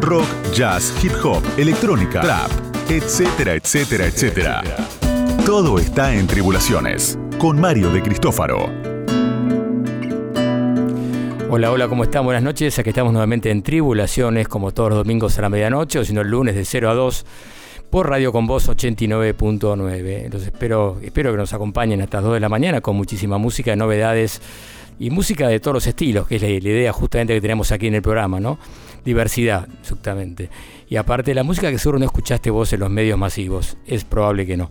rock, jazz, hip hop, electrónica, trap, etcétera, etcétera, etcétera. Todo está en Tribulaciones, con Mario de Cristófaro. Hola, hola, ¿cómo están? Buenas noches. Aquí estamos nuevamente en Tribulaciones, como todos los domingos a la medianoche, o si no el lunes de 0 a 2 por Radio Con Voz 89.9. Entonces espero, espero que nos acompañen hasta las 2 de la mañana con muchísima música, novedades y música de todos los estilos, que es la, idea justamente que tenemos aquí en el programa, ¿no? Diversidad, exactamente. Y aparte la música que seguro no escuchaste vos en los medios masivos, es probable que no.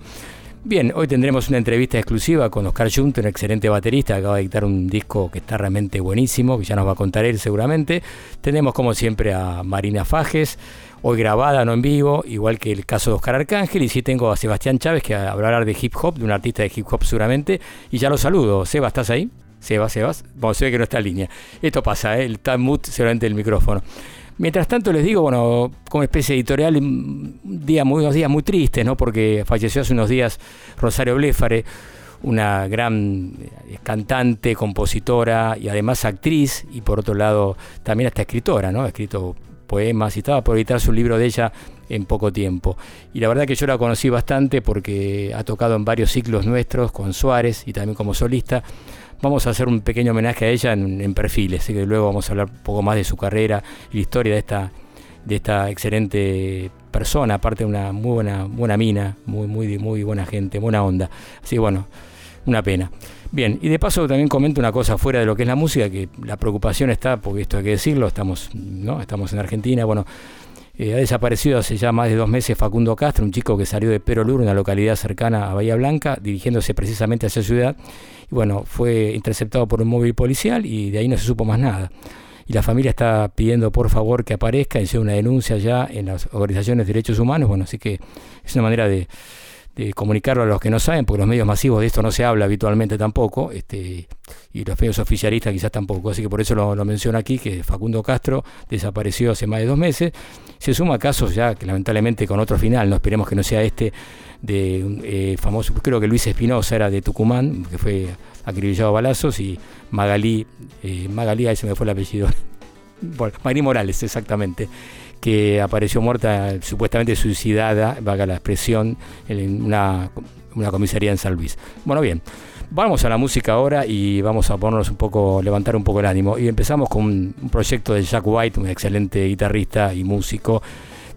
Bien, hoy tendremos una entrevista exclusiva con Oscar Junto, un excelente baterista, acaba de dictar un disco que está realmente buenísimo, que ya nos va a contar él seguramente. Tenemos como siempre a Marina Fajes, hoy grabada, no en vivo, igual que el caso de Oscar Arcángel, y sí tengo a Sebastián Chávez, que va a hablar de hip hop, de un artista de hip hop seguramente, y ya lo saludo. Seba, ¿estás ahí? Seba, Sebas. Bueno, se ve que no está en línea. Esto pasa, ¿eh? el Talmud seguramente el micrófono. Mientras tanto les digo, bueno, como especie editorial, un día muy, unos días muy tristes, ¿no? Porque falleció hace unos días Rosario Blefare, una gran eh, cantante, compositora y además actriz, y por otro lado también hasta escritora, ¿no? Ha escrito poemas y estaba por editar su libro de ella en poco tiempo. Y la verdad que yo la conocí bastante porque ha tocado en varios ciclos nuestros con Suárez y también como solista vamos a hacer un pequeño homenaje a ella en, perfiles, así que luego vamos a hablar un poco más de su carrera y la historia de esta, de esta excelente persona, aparte de una muy buena, buena mina, muy, muy, muy buena gente, buena onda. Así que bueno, una pena. Bien, y de paso también comento una cosa fuera de lo que es la música, que la preocupación está, porque esto hay que decirlo, estamos, ¿no? estamos en Argentina, bueno, eh, ha desaparecido hace ya más de dos meses Facundo Castro, un chico que salió de Perolur, una localidad cercana a Bahía Blanca, dirigiéndose precisamente hacia ciudad. Y bueno, fue interceptado por un móvil policial y de ahí no se supo más nada. Y la familia está pidiendo por favor que aparezca, y una denuncia ya en las organizaciones de derechos humanos. Bueno, así que es una manera de, comunicarlo a los que no saben, porque los medios masivos de esto no se habla habitualmente tampoco, este, y los medios oficialistas quizás tampoco, así que por eso lo, lo menciono aquí, que Facundo Castro desapareció hace más de dos meses, se suma casos ya que lamentablemente con otro final, no esperemos que no sea este, de eh, famoso, creo que Luis Espinosa era de Tucumán, que fue acribillado a balazos, y Magalí, eh, Magalí, ahí se me fue el apellido, bueno, Magalí Morales, exactamente que apareció muerta, supuestamente suicidada, vaga la expresión, en una, comisaría en San Luis. Bueno, bien. Vamos a la música ahora y vamos a ponernos un poco, levantar un poco el ánimo. Y empezamos con un proyecto de Jack White, un excelente guitarrista y músico,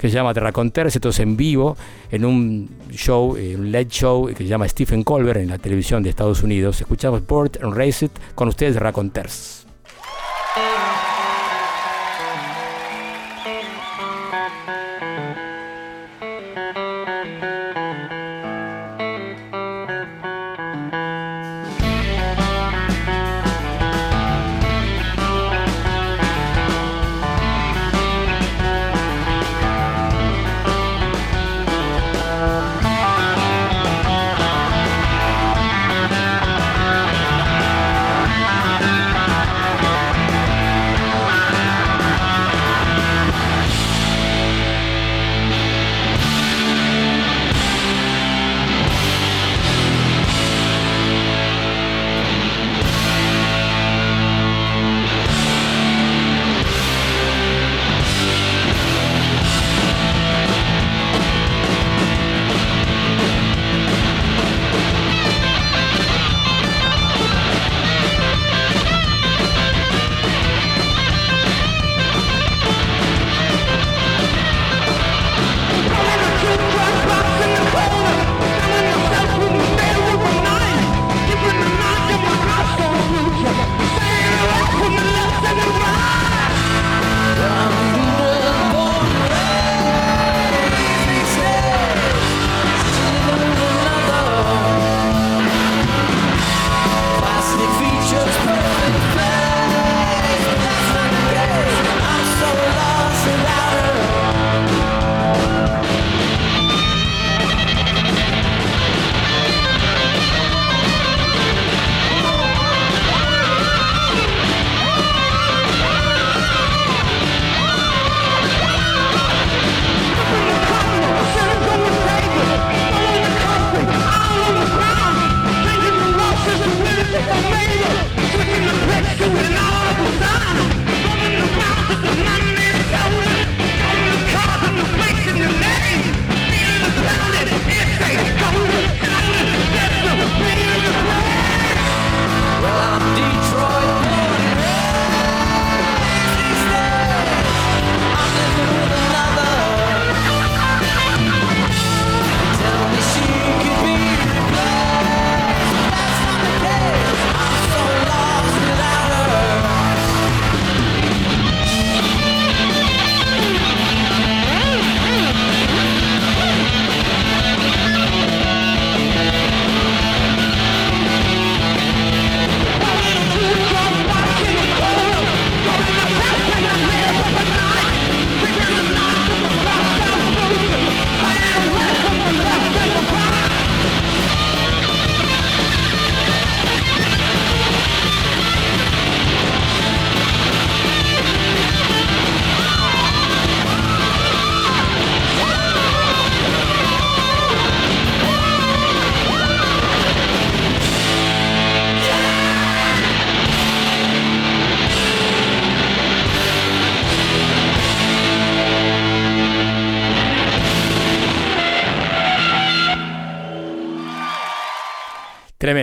que se llama Terraconters, esto es en vivo, en un show, eh, un LED show que se llama Stephen Colbert en la televisión de Estados Unidos. Escuchamos Port and Race It con ustedes Terraconters.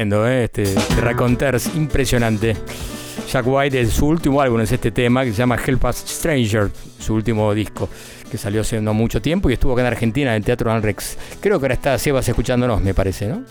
Tremendo, ¿eh? este, Raconteurs, impresionante. Jack White, es su último álbum es este tema que se llama Help Us Stranger, su último disco, que salió hace no mucho tiempo y estuvo acá en Argentina en el Teatro Anrex. Creo que ahora está Sebas escuchándonos, me parece, ¿no?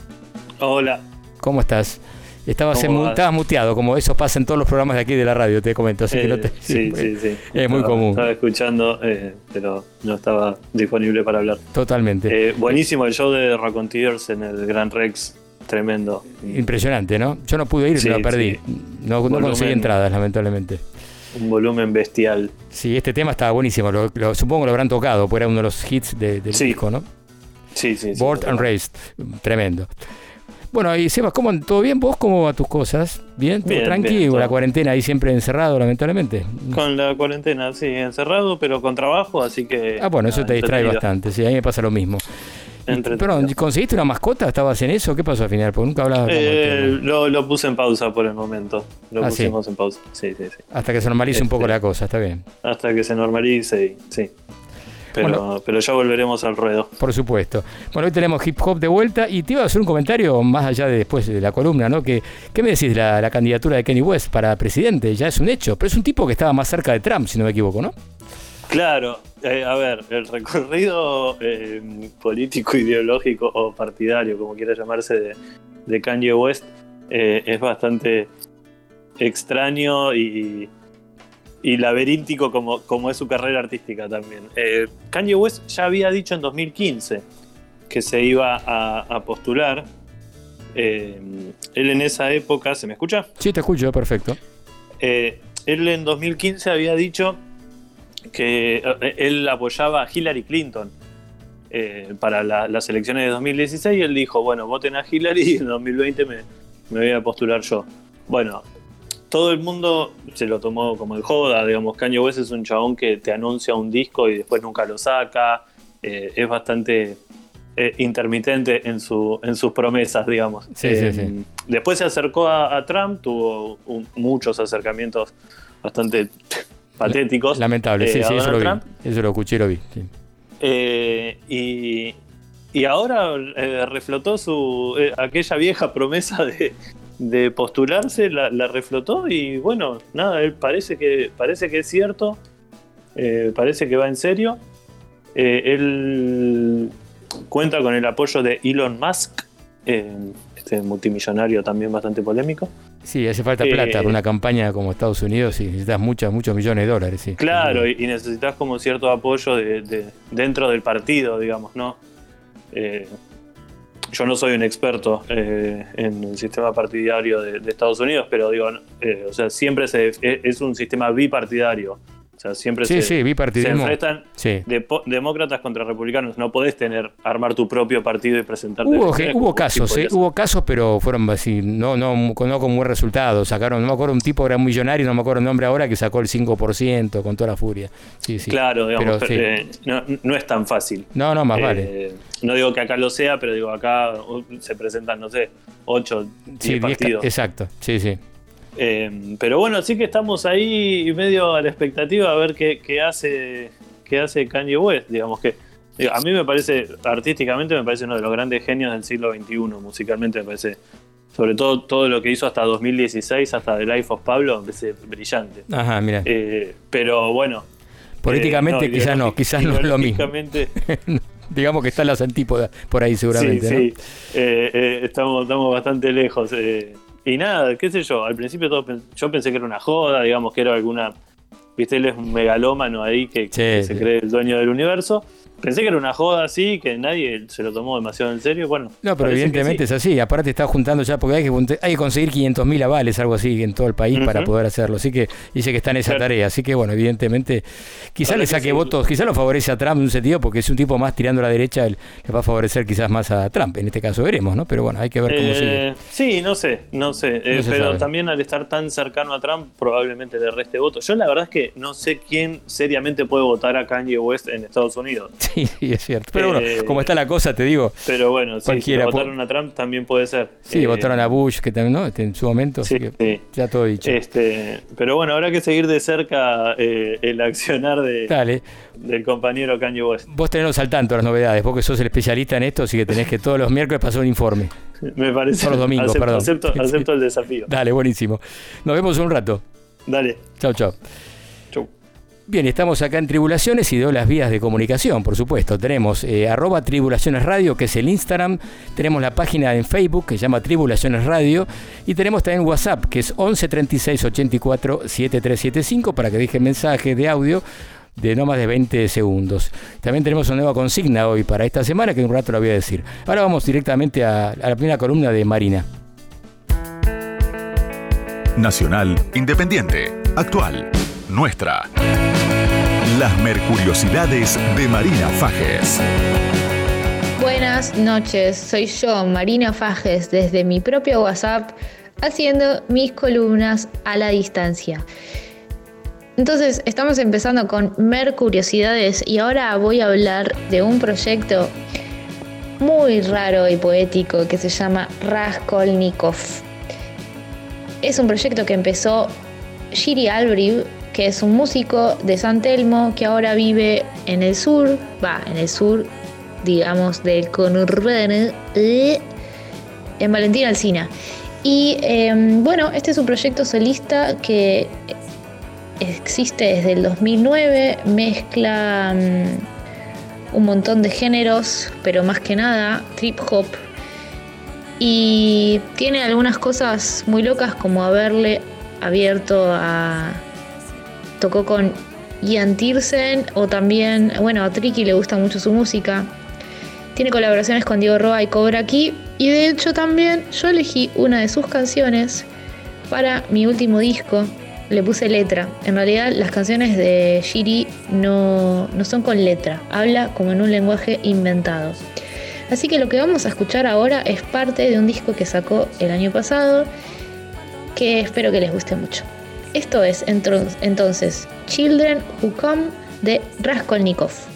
Hola. ¿Cómo estás? Estabas, estabas muteado, como eso pasa en todos los programas de aquí de la radio, te comento. Así que no te, eh, sí, sí, sí. Es muy común. Estaba escuchando, eh, pero no estaba disponible para hablar. Totalmente. Eh, buenísimo el show de Raconteurs en el Gran Rex. Tremendo. Impresionante, ¿no? Yo no pude ir, sí, lo perdí. No, conseguí entradas, lamentablemente. Un volumen bestial. Sí, este tema estaba buenísimo. Lo, supongo que lo habrán tocado, pues era uno de los hits del disco, ¿no? Sí, sí. Board and Raised. Tremendo. Bueno, y Sebas, ¿cómo, ¿todo bien? ¿Vos cómo va tus cosas? ¿Bien? ¿Todo tranquilo? ¿La cuarentena ahí siempre encerrado, lamentablemente? Con la cuarentena, sí, encerrado, pero con trabajo, así que... Ah, bueno, eso te distrae bastante, sí, a mí me pasa lo mismo. ¿Conseguiste una mascota? ¿Estabas en eso? ¿Qué pasó al final? Porque nunca hablaba eh, lo, lo, puse en pausa por el momento. Lo ah, pusimos en pausa. Sí, sí, sí. Hasta que se normalice un poco este, la cosa, está bien. Hasta que se normalice, sí. Pero, pero ya volveremos al ruedo. Por supuesto. Bueno, hoy tenemos hip hop de vuelta y te iba a hacer un comentario más allá de después de la columna, ¿no? Que, ¿Qué me decís de la, candidatura de Kenny West para presidente? Ya es un hecho, pero es un tipo que estaba más cerca de Trump, si no me equivoco, ¿no? Claro, eh, a ver, el recorrido eh, político, ideológico o partidario, como quiera llamarse, de, de Kanye West eh, es bastante extraño y, y laberíntico como, como es su carrera artística también. Kanye West ya había dicho en 2015 que se iba a, postular. Eh, él en esa época, ¿se me escucha? Sí, te escucho, perfecto. Él en 2015 había dicho que él apoyaba a Hillary Clinton para las elecciones de 2016 y él dijo, bueno, voten a Hillary y en 2020 me, me voy a postular yo. Bueno, todo el mundo se lo tomó como el joda, digamos, Kanye West es un chabón que te anuncia un disco y después nunca lo saca, eh, es bastante eh, intermitente en, su, en sus promesas, digamos. Eh, después se acercó a, Trump, tuvo muchos acercamientos bastante patéticos. Lamentable, sí, sí, eso lo vi. Eso lo escuché, lo vi. y, y ahora reflotó su aquella vieja promesa de, de postularse, la, reflotó y bueno, nada, él parece que, parece que es cierto, eh, parece que va en serio. Eh, él cuenta con el apoyo de Elon Musk, eh, este multimillonario también bastante polémico. Sí, hace falta plata para una campaña como Estados Unidos y necesitas muchos, muchos millones de dólares. Sí. Claro, y, necesitas como cierto apoyo de, dentro del partido, digamos, ¿no? yo no soy un experto eh, en el sistema partidario de, Estados Unidos, pero digo, eh, o sea, siempre se, es un sistema bipartidario. O sea, siempre se, se, enfrentan demócratas contra republicanos. No podés tener, armar tu propio partido y presentarte. Hubo, hubo casos, ¿eh? hubo casos, pero fueron así, no, no, no con buen resultado. Sacaron, no me acuerdo, un tipo que era millonario, no me acuerdo el nombre ahora, que sacó el 5% con toda la furia. Sí, sí. Claro, digamos, eh, no, es tan fácil. No, no, más vale. Eh, no digo que acá lo sea, pero digo, acá uh, se presentan, no sé, 8, 10 partidos. Exacto, sí, sí. Eh, pero bueno, sí que estamos ahí medio a la expectativa a ver qué, hace qué hace Kanye West. Digamos que a mí me parece, artísticamente me parece uno de los grandes genios del siglo XXI, musicalmente me parece, sobre todo todo lo que hizo hasta 2016, hasta The Life of Pablo, me parece brillante. Ajá, mira. Eh, pero bueno. Políticamente eh, quizás no, quizás no es lo mismo. Digamos que están las antípodas por ahí seguramente. Sí, sí. estamos, estamos bastante lejos. Y nada, qué sé yo, al principio todo, yo pensé que era una joda, digamos que era alguna, viste, él es un megalómano ahí que, se cree el dueño del universo. Pensé que era una joda así, que nadie se lo tomó demasiado en serio. Bueno, no, pero evidentemente es así. Aparte está juntando ya, porque hay que, hay que conseguir 500.000 avales, algo así, en todo el país para poder hacerlo. Así que dice que está en esa tarea. Así que bueno, evidentemente, quizás le saque votos, quizás lo favorece a Trump en un sentido, porque es un tipo más tirando a la derecha, le va a favorecer quizás más a Trump. En este caso veremos, ¿no? Pero bueno, hay que ver cómo sigue. Eh, sí, no sé, no sé. Eh, pero también al estar tan cercano a Trump, probablemente le reste votos. Yo la verdad es que no sé quién seriamente puede votar a Kanye West en Estados Unidos. Sí, sí, es cierto. Pero bueno, eh, como está la cosa, te digo. Pero bueno, si votaron a Trump también puede ser. Sí, eh, votaron a Bush, que también, ¿no? Este, en su momento, sí, sí. ya todo dicho. Este, pero bueno, habrá que seguir de cerca eh, el accionar de, del compañero Kanye West. Vos tenés al tanto las novedades, vos que sos el especialista en esto, así que tenés que todos los miércoles pasar un informe. Me parece. Todos los domingos, perdón. Acepto, acepto el desafío. Dale, buenísimo. Nos vemos un rato. Dale. Chao, chao. Bien, estamos acá en Tribulaciones y de las vías de comunicación, por supuesto. Tenemos eh, arroba Tribulaciones Radio, que es el Instagram. Tenemos la página en Facebook, que se llama Tribulaciones Radio. Y tenemos también WhatsApp, que es 11 36 84 7375, para que dejen mensajes de audio de no más de 20 segundos. También tenemos una nueva consigna hoy para esta semana, que en un rato la voy a decir. Ahora vamos directamente a la primera columna de Marina. Nacional, independiente, actual, nuestra. Las Mercuriosidades de Marina Fajes. Buenas noches, soy yo, Marina Fajes, desde mi propio WhatsApp, haciendo mis columnas a la distancia. Entonces, estamos empezando con Mercuriosidades y ahora voy a hablar de un proyecto muy raro y poético que se llama Raskolnikov. Es un proyecto que empezó Shiri Albriv que es un músico de San Telmo que ahora vive en el sur, va, en el sur, digamos, del conurbano, eh, en Valentín Alcina. Y em, bueno, este es un proyecto solista que existe desde el 2009, mezcla mm, un montón de géneros, pero más que nada trip hop. Y tiene algunas cosas muy locas como haberle abierto a tocó con Ian Tiersen o también, bueno, a Tricky le gusta mucho su música. Tiene colaboraciones con Diego Roa y Cobra aquí y de hecho también yo elegí una de sus canciones para mi último disco. Le puse letra. En realidad las canciones de Shiri no, no son con letra, habla como en un lenguaje inventado. Así que lo que vamos a escuchar ahora es parte de un disco que sacó el año pasado, que espero que les guste mucho. Esto es entonces Children Who Come de Raskolnikov.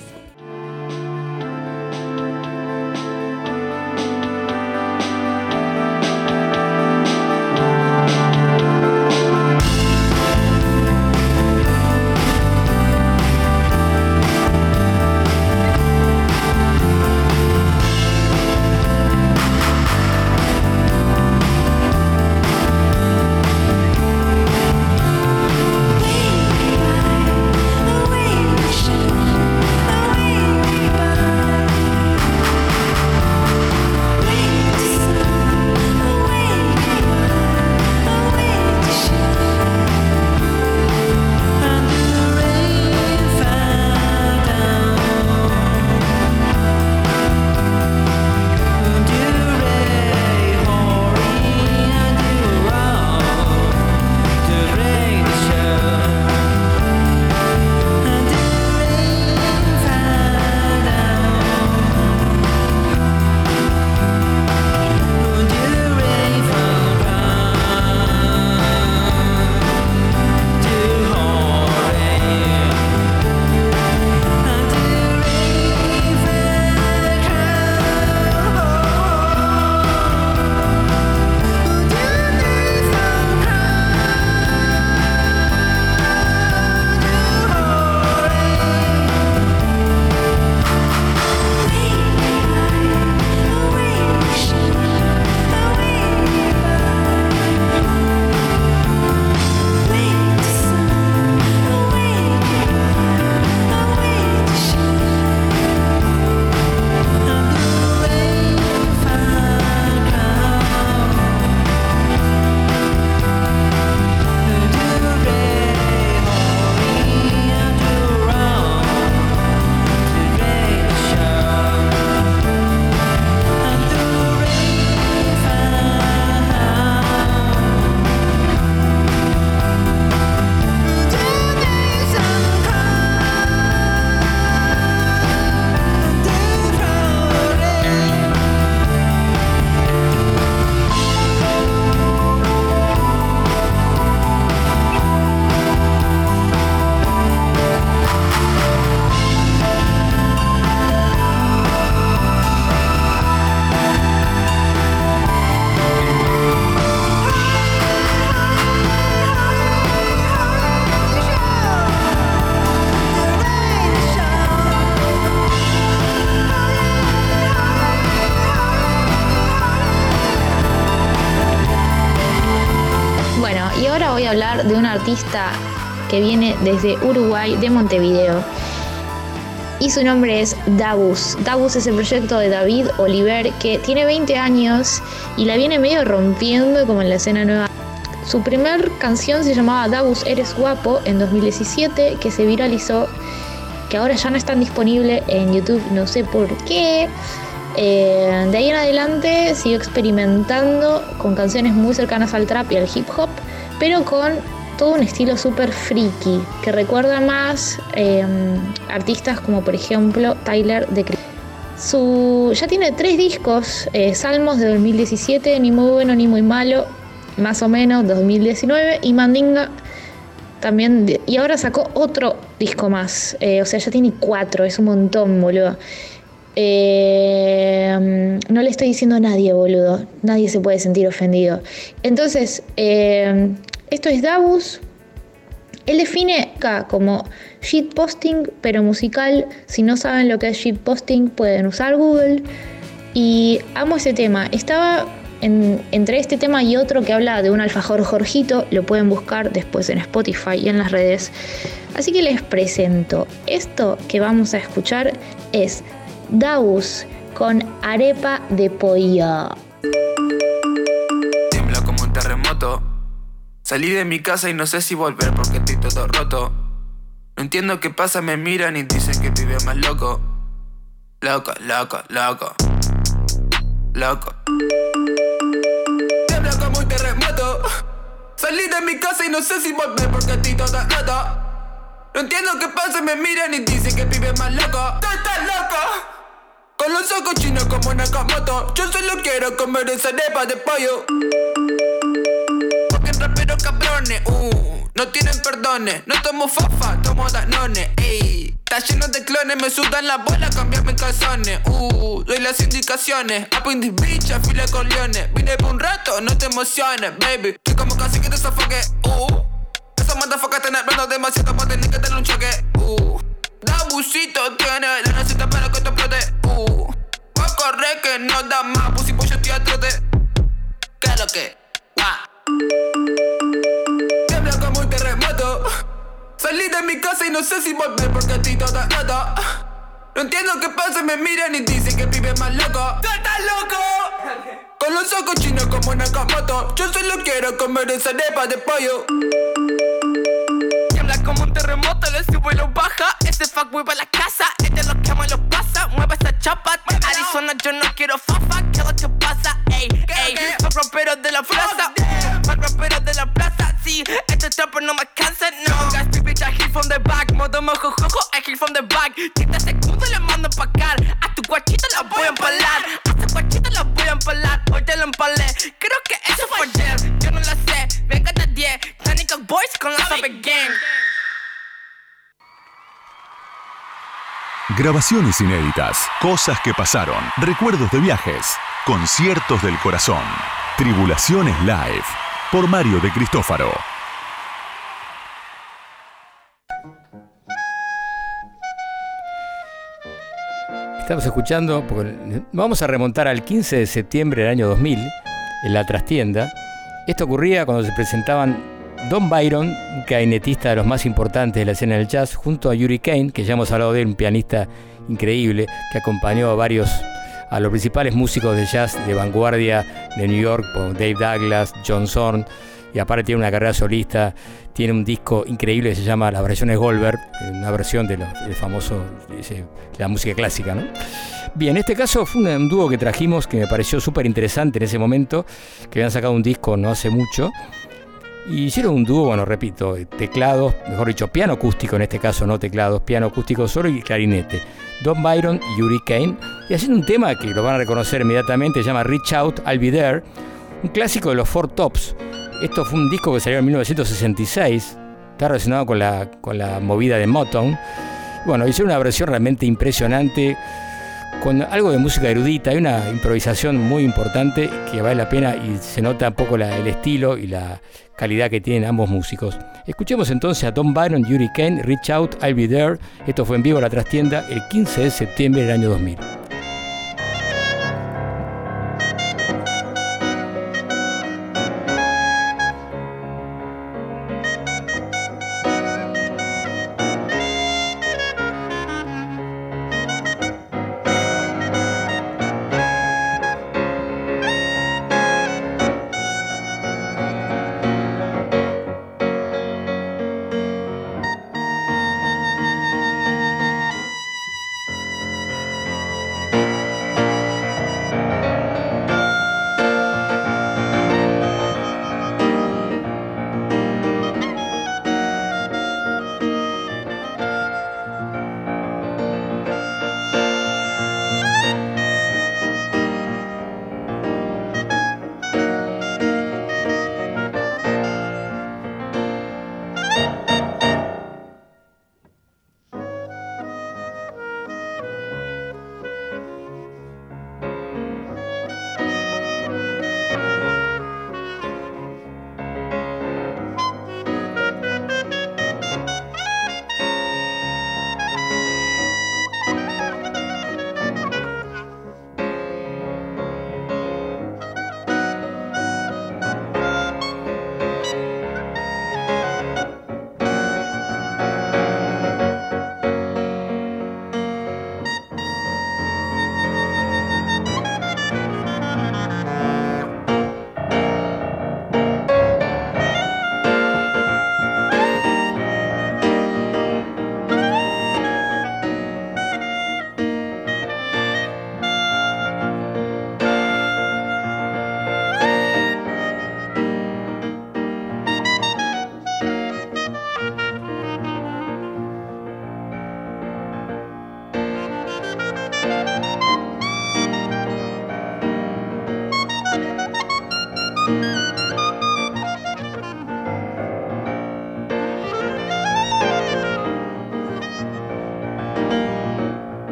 Hablar de un artista que viene desde Uruguay, de Montevideo. Y su nombre es Dabus. Dabus es el proyecto de David Oliver, que tiene 20 años y la viene medio rompiendo como en la escena nueva. Su primer canción se llamaba Dabus Eres Guapo en 2017, que se viralizó, que ahora ya no está disponible en YouTube, no sé por qué. Eh, de ahí en adelante siguió experimentando con canciones muy cercanas al trap y al hip hop, pero con todo un estilo súper freaky, que recuerda más eh, artistas como por ejemplo Tyler de su, ya tiene tres discos, eh, Salmos de 2017, Ni muy bueno ni muy malo, más o menos 2019, y Mandinga también, y ahora sacó otro disco más, o sea, ya tiene cuatro, es un montón, boludo. Eh, no le estoy diciendo a nadie, boludo. Nadie se puede sentir ofendido. Entonces, eh, esto es Davus. Él define acá como shitposting, pero musical. Si no saben lo que es shitposting, pueden usar Google. Y amo ese tema. Estaba entre este tema y otro que habla de un alfajor Jorgito. Lo pueden buscar después en Spotify y en las redes. Así que les presento. Esto que vamos a escuchar es Daus con arepa de pollo. Tiembla como un terremoto. Salí de mi casa y no sé si volver porque estoy todo roto. No entiendo qué pasa, me miran y dicen que vive más loco. Loco, loco, loco. Loco. Tiembla como un terremoto. Salí de mi casa y no sé si volver porque estoy todo roto. No entiendo qué pasa, me miran y dicen que vive más loco. ¡Tú estás loco! Con los ojos chinos como Nakamoto Yo solo quiero comer esa arepa de pollo raperos cabrones, uh No tienen perdones. No tomo fafa, tomo danone, ey Está lleno de clones, me sudan la bola, cambiarme calzones. Uh, doy las indicaciones. Up in this bitch, con leones. Vine por un rato, no te emociones, baby. Estoy como casi que te sofoque, uh Esa motherfucker están hablando demasiado para tener que tener un choque, uh Da busito tiene sé si volver porque estoy toda rota. No entiendo qué pasa, me miran y dicen que vive más loco. ¡Tú estás loco! Con los ojos chinos como Nakamoto. Yo solo quiero comer esa arepa de pollo como un terremoto, le subo y lo baja. Ese fuck vuelve a la casa, ella lo quema y lo pasa. Mueve esa chapa, Arizona, yo no quiero fafa. ¿Qué es lo que pasa? Ey, ey, fuck raperos de la plaza. Fuck raperos de la plaza, sí. Este trapper no me cansa, no. I hit from the back. Mojo, jojo, I from the back. Tita segundo le mando pa' acá. A tu guachita la voy a empalar. A tu guachita la voy a empalar. Hoy te lo empalé. Creo que eso fue ayer. Yo no la sé. Venga de 10. Tanic Boys con la Sabe Gang. Grabaciones inéditas, cosas que pasaron, recuerdos de viajes, conciertos del corazón. Tribulaciones Live, por Mario de Cristófaro. Estamos escuchando, vamos a remontar al 15 de septiembre del año 2000, en la trastienda. Esto ocurría cuando se presentaban Don Byron, clarinetista de los más importantes de la escena del jazz, junto a Yuri Kane, que ya hemos hablado de él, un pianista increíble que acompañó a varios, a los principales músicos de jazz de vanguardia de New York, como Dave Douglas, John Zorn, y aparte tiene una carrera solista, tiene un disco increíble que se llama Las versiones Goldberg, una versión del famoso, de la música clásica, ¿no? Bien, en este caso fue un, dúo que trajimos que me pareció súper interesante en ese momento, que habían sacado un disco no hace mucho, y hicieron un dúo, bueno, repito, teclados, mejor dicho, piano acústico en este caso, no teclados, piano acústico solo y clarinete. Don Byron y Yuri Kane, y haciendo un tema que lo van a reconocer inmediatamente, se llama Reach Out, I'll Be There, un clásico de los Four Tops. Esto fue un disco que salió en 1966, está relacionado con la, con la movida de Motown. Bueno, hicieron una versión realmente impresionante con algo de música erudita, hay una improvisación muy importante que vale la pena y se nota un poco el estilo y la calidad que tienen ambos músicos. Escuchemos entonces a Tom Byron, Yuri Kane, Reach Out, I'll Be There. Esto fue en vivo a la trastienda el 15 de septiembre del año 2000.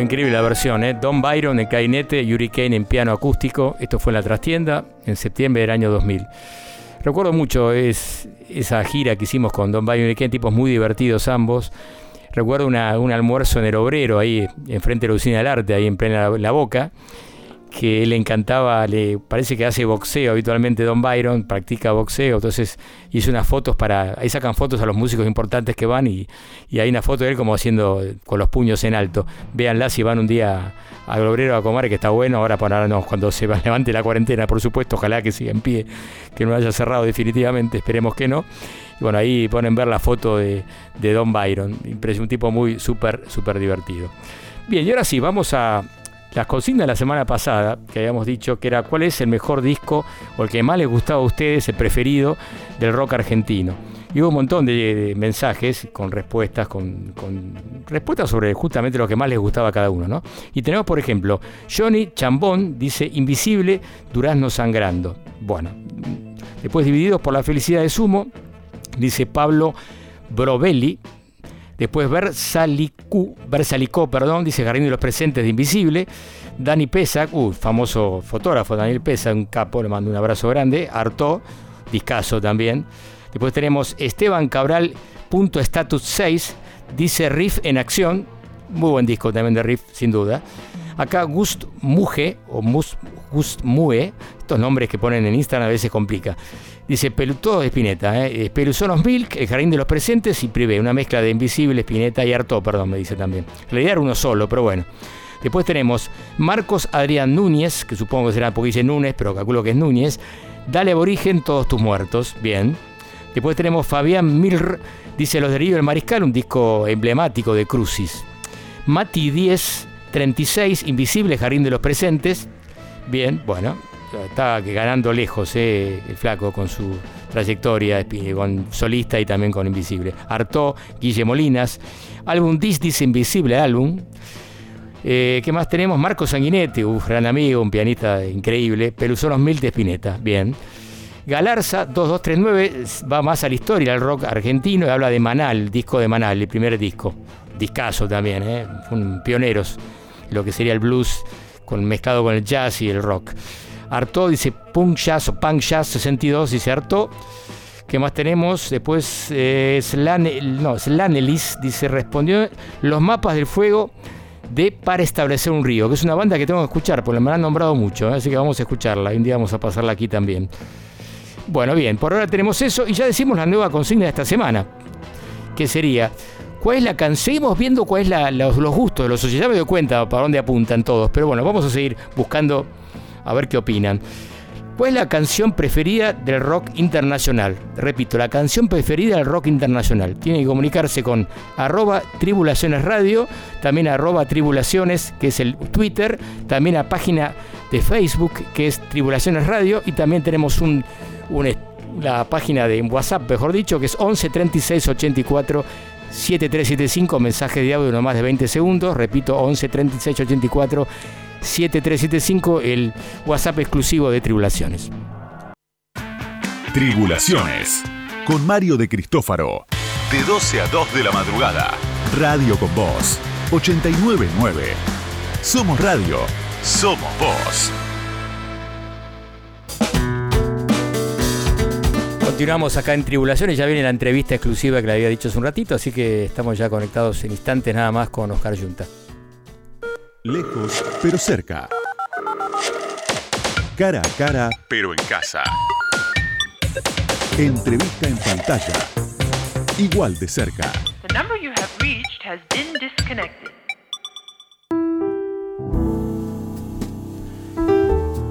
Increíble la versión, ¿eh? Don Byron en clarinete, Yuri Kane en piano acústico. Esto fue en la trastienda en septiembre del año 2000. Recuerdo mucho es, esa gira que hicimos con Don Byron y Kane, tipos muy divertidos ambos. Recuerdo un almuerzo en el obrero ahí, enfrente de la usina del arte, ahí en plena la boca que le encantaba, le parece que hace boxeo habitualmente Don Byron, practica boxeo, entonces hizo unas fotos para, ahí sacan fotos a los músicos importantes que van y, hay una foto de él como haciendo con los puños en alto. Véanla si van un día a Obrero a comer, que está bueno, ahora para no, cuando se levante la cuarentena, por supuesto, ojalá que siga en pie, que no haya cerrado definitivamente, esperemos que no. Y bueno, ahí ponen ver la foto de, de Don Byron, un tipo muy súper, súper divertido. Bien, y ahora sí, vamos a, las consignas de la semana pasada, que habíamos dicho que era cuál es el mejor disco o el que más les gustaba a ustedes, el preferido del rock argentino. Y hubo un montón de, mensajes con respuestas, con, respuestas sobre justamente lo que más les gustaba a cada uno. ¿no? Y tenemos, por ejemplo, Johnny Chambón dice Invisible, Durazno Sangrando. Bueno, después divididos por la felicidad de Sumo, dice Pablo Brovelli, Después Versalicú, Versalicó, perdón, dice Jardín de los Presentes de Invisible. Dani Pesa, uh, famoso fotógrafo, Daniel Pesa, un capo, le mando un abrazo grande. Arto, discaso también. Después tenemos Esteban Cabral, punto status 6, dice Riff en acción. Muy buen disco también de Riff, sin duda. Acá Gust Muje, o Gust Mue, estos nombres que ponen en Instagram a veces complica. Dice todo de Spinetta, ¿eh? Pelusonos Milk, El Jardín de los Presentes y Privé, una mezcla de Invisible, Spinetta y Arto, perdón, me dice también. La idea era uno solo, pero bueno. Después tenemos Marcos Adrián Núñez, que supongo que será porque dice Núñez, pero calculo que es Núñez. Dale aborigen todos tus muertos, bien. Después tenemos Fabián Milr, dice Los Derivos del Mariscal, un disco emblemático de Crucis. Mati 10, 36, Invisible, Jardín de los Presentes. Bien, bueno, está ganando lejos eh, el flaco con su trayectoria con solista y también con Invisible. Artó, Guille Molinas, álbum Dis Dis Invisible álbum. Eh, ¿Qué más tenemos? Marco Sanguinetti, un gran amigo, un pianista increíble. Pelusonos Mil de Spinetta, bien. Galarza 2239 va más a la historia del rock argentino y habla de Manal, disco de Manal, el primer disco. Discaso también, ¿eh? Pioneros, lo que sería el blues con, mezclado con el jazz y el rock. Arto dice Punk Jazz o Punk Jazz 62, dice Arto. ¿Qué más tenemos? Después eh, no, Slanelis dice, respondió los mapas del fuego de Para establecer un río, que es una banda que tengo que escuchar, porque me han nombrado mucho, ¿eh? así que vamos a escucharla. Un día vamos a pasarla aquí también. Bueno, bien, por ahora tenemos eso y ya decimos la nueva consigna de esta semana, que sería, ¿cuál es la canción? Seguimos viendo cuáles son los, los, gustos de los socios, ya me doy cuenta para dónde apuntan todos, pero bueno, vamos a seguir buscando a ver qué opinan. ¿Cuál es la canción preferida del rock internacional? Repito, la canción preferida del rock internacional. Tiene que comunicarse con arroba tribulaciones radio, también arroba tribulaciones, que es el Twitter, también la página de Facebook, que es Tribulaciones Radio, y también tenemos un, la página de WhatsApp, mejor dicho, que es 11 36 84 7375, mensaje de audio no más de 20 segundos, repito, 11 36 84 7375, el WhatsApp exclusivo de Tribulaciones. Tribulaciones, con Mario de Cristófaro, de 12 a 2 de la madrugada. Radio con Voz, 899. Somos radio, somos voz. Continuamos acá en Tribulaciones, ya viene la entrevista exclusiva que le había dicho hace un ratito, así que estamos ya conectados en instantes nada más con Oscar Yunta. Lejos, pero cerca. Cara a cara, pero en casa. Entrevista en pantalla. Igual de cerca. The number you have reached has been disconnected.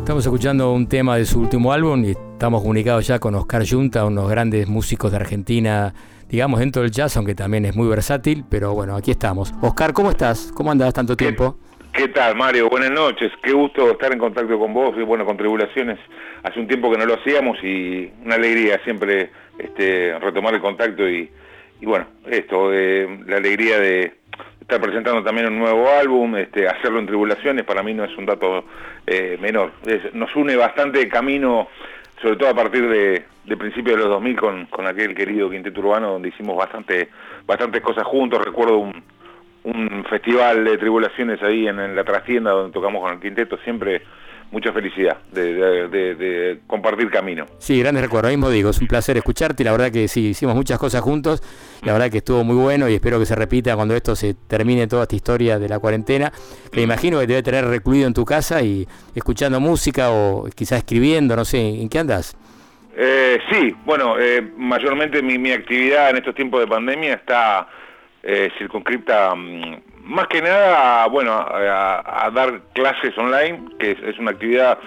Estamos escuchando un tema de su último álbum y estamos comunicados ya con Oscar Junta, unos grandes músicos de Argentina, digamos dentro del jazz, aunque también es muy versátil, pero bueno, aquí estamos. Oscar, ¿cómo estás? ¿Cómo andas tanto tiempo? ¿Qué tal, Mario? Buenas noches. Qué gusto estar en contacto con vos y bueno, con Tribulaciones. Hace un tiempo que no lo hacíamos y una alegría siempre este, retomar el contacto y, bueno, esto, eh, la alegría de estar presentando también un nuevo álbum, este, hacerlo en Tribulaciones, para mí no es un dato eh, menor. nos une bastante camino, sobre todo a partir de, de principios de los 2000 con, con aquel querido Quinteto Urbano, donde hicimos bastante, bastantes cosas juntos. Recuerdo un un festival de tribulaciones ahí en, la trastienda donde tocamos con el quinteto, siempre mucha felicidad de, compartir camino. Sí, grandes recuerdos, mismo digo, es un placer escucharte, la verdad que sí, hicimos muchas cosas juntos, la verdad que estuvo muy bueno y espero que se repita cuando esto se termine toda esta historia de la cuarentena, que me imagino que debe tener recluido en tu casa y escuchando música o quizás escribiendo, no sé, ¿en qué andas? Eh, sí, bueno, eh, mayormente mi, mi actividad en estos tiempos de pandemia está eh, circunscripta mm, más que nada, bueno, a, dar clases online, que es, una actividad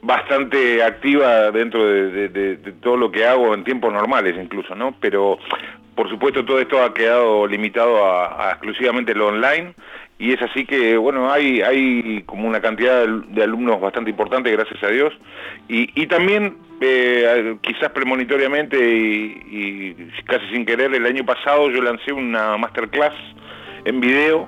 bastante activa dentro de, todo lo que hago en tiempos normales incluso, ¿no? Pero por supuesto todo esto ha quedado limitado a, exclusivamente lo online y es así que, bueno, hay, hay como una cantidad de, alumnos bastante importante, gracias a Dios, y, también, eh, quizás premonitoriamente y, casi sin querer, el año pasado yo lancé una masterclass en video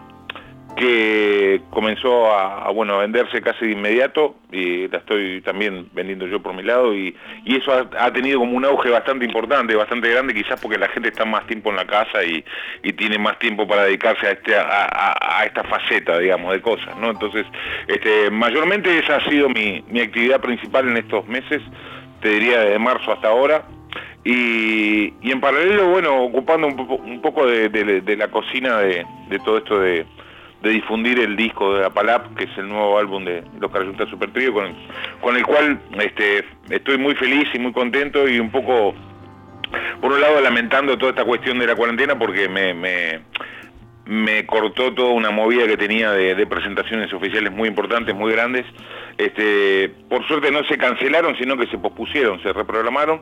que comenzó a, bueno, a venderse casi de inmediato y la estoy también vendiendo yo por mi lado y, eso ha, tenido como un auge bastante importante, bastante grande, quizás porque la gente está más tiempo en la casa y, tiene más tiempo para dedicarse a, este, a, esta faceta, digamos, de cosas, ¿no? Entonces, este, mayormente esa ha sido mi, actividad principal en estos meses, te diría desde marzo hasta ahora, y, en paralelo, bueno, ocupando un, poco de, la cocina de, todo esto de, de difundir el disco de Apalap, que es el nuevo álbum de los Carayuntas Super Trio, con, con el cual este, estoy muy feliz y muy contento y un poco, por un lado, lamentando toda esta cuestión de la cuarentena porque me, me, cortó toda una movida que tenía de, presentaciones oficiales muy importantes, muy grandes. Este, por suerte no se cancelaron, sino que se pospusieron, se reprogramaron,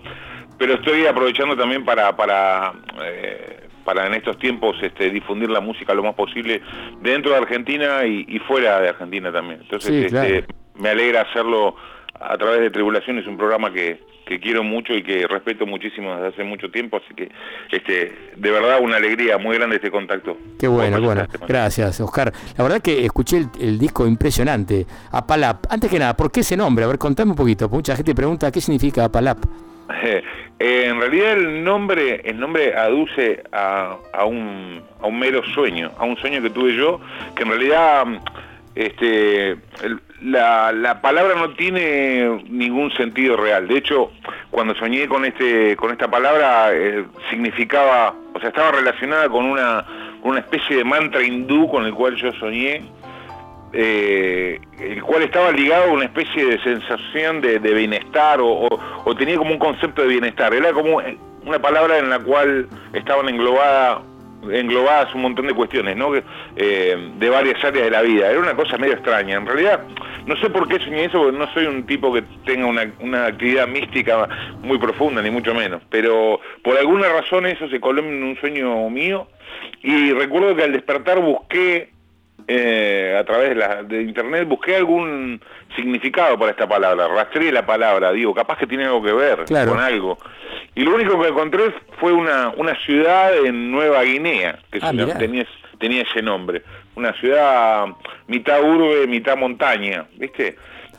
pero estoy aprovechando también para... eh, para en estos tiempos este, difundir la música lo más posible dentro de Argentina y, fuera de Argentina también. Entonces este, me alegra hacerlo a través de Tribulación, es un programa que, quiero mucho y que respeto muchísimo desde hace mucho tiempo, así que este, de verdad una alegría muy grande este contacto. Qué bueno, bueno, gracias Oscar. La verdad que escuché el, disco impresionante, Apalap. Antes que nada, ¿por qué ese nombre? A ver, contame un poquito, mucha gente pregunta qué significa Apalap. en realidad el nombre, el nombre aduce a, un, a un mero sueño, a un sueño que tuve yo, que en realidad este, la, la, palabra no tiene ningún sentido real. De hecho, cuando soñé con este, con esta palabra, eh, significaba, o sea, estaba relacionada con una, una especie de mantra hindú con el cual yo soñé eh, el cual estaba ligado a una especie de sensación de, bienestar o, tenía como un concepto de bienestar. Era como una palabra en la cual estaban englobadas englobadas un montón de cuestiones, ¿no? Eh, de varias áreas de la vida. Era una cosa medio extraña. En realidad, no sé por qué soñé eso, porque no soy un tipo que tenga una, una actividad mística muy profunda, ni mucho menos. Pero por alguna razón eso se coló en un sueño mío. Y recuerdo que al despertar busqué eh, a través de, internet busqué algún significado para esta palabra, rastreé la palabra, digo, capaz que tiene algo que ver con algo. Y lo único que encontré fue una, una ciudad en Nueva Guinea, que ah, tenía, tenía ese nombre. Una ciudad mitad urbe, mitad montaña, ¿viste?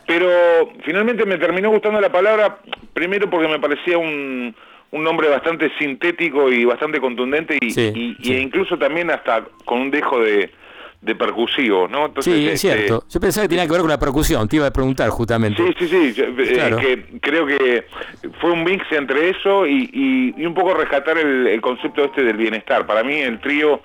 Pero finalmente me terminó gustando la palabra, primero porque me parecía un, un nombre bastante sintético y bastante contundente y, y, e incluso también hasta con un dejo de, de percusivo, ¿no? sí, es este, cierto. Yo pensaba que tenía que ver con la percusión, te iba a preguntar justamente. Sí, sí, sí. Eh, que creo que fue un mix entre eso y, y, un poco rescatar el, el, concepto este del bienestar. Para mí el trío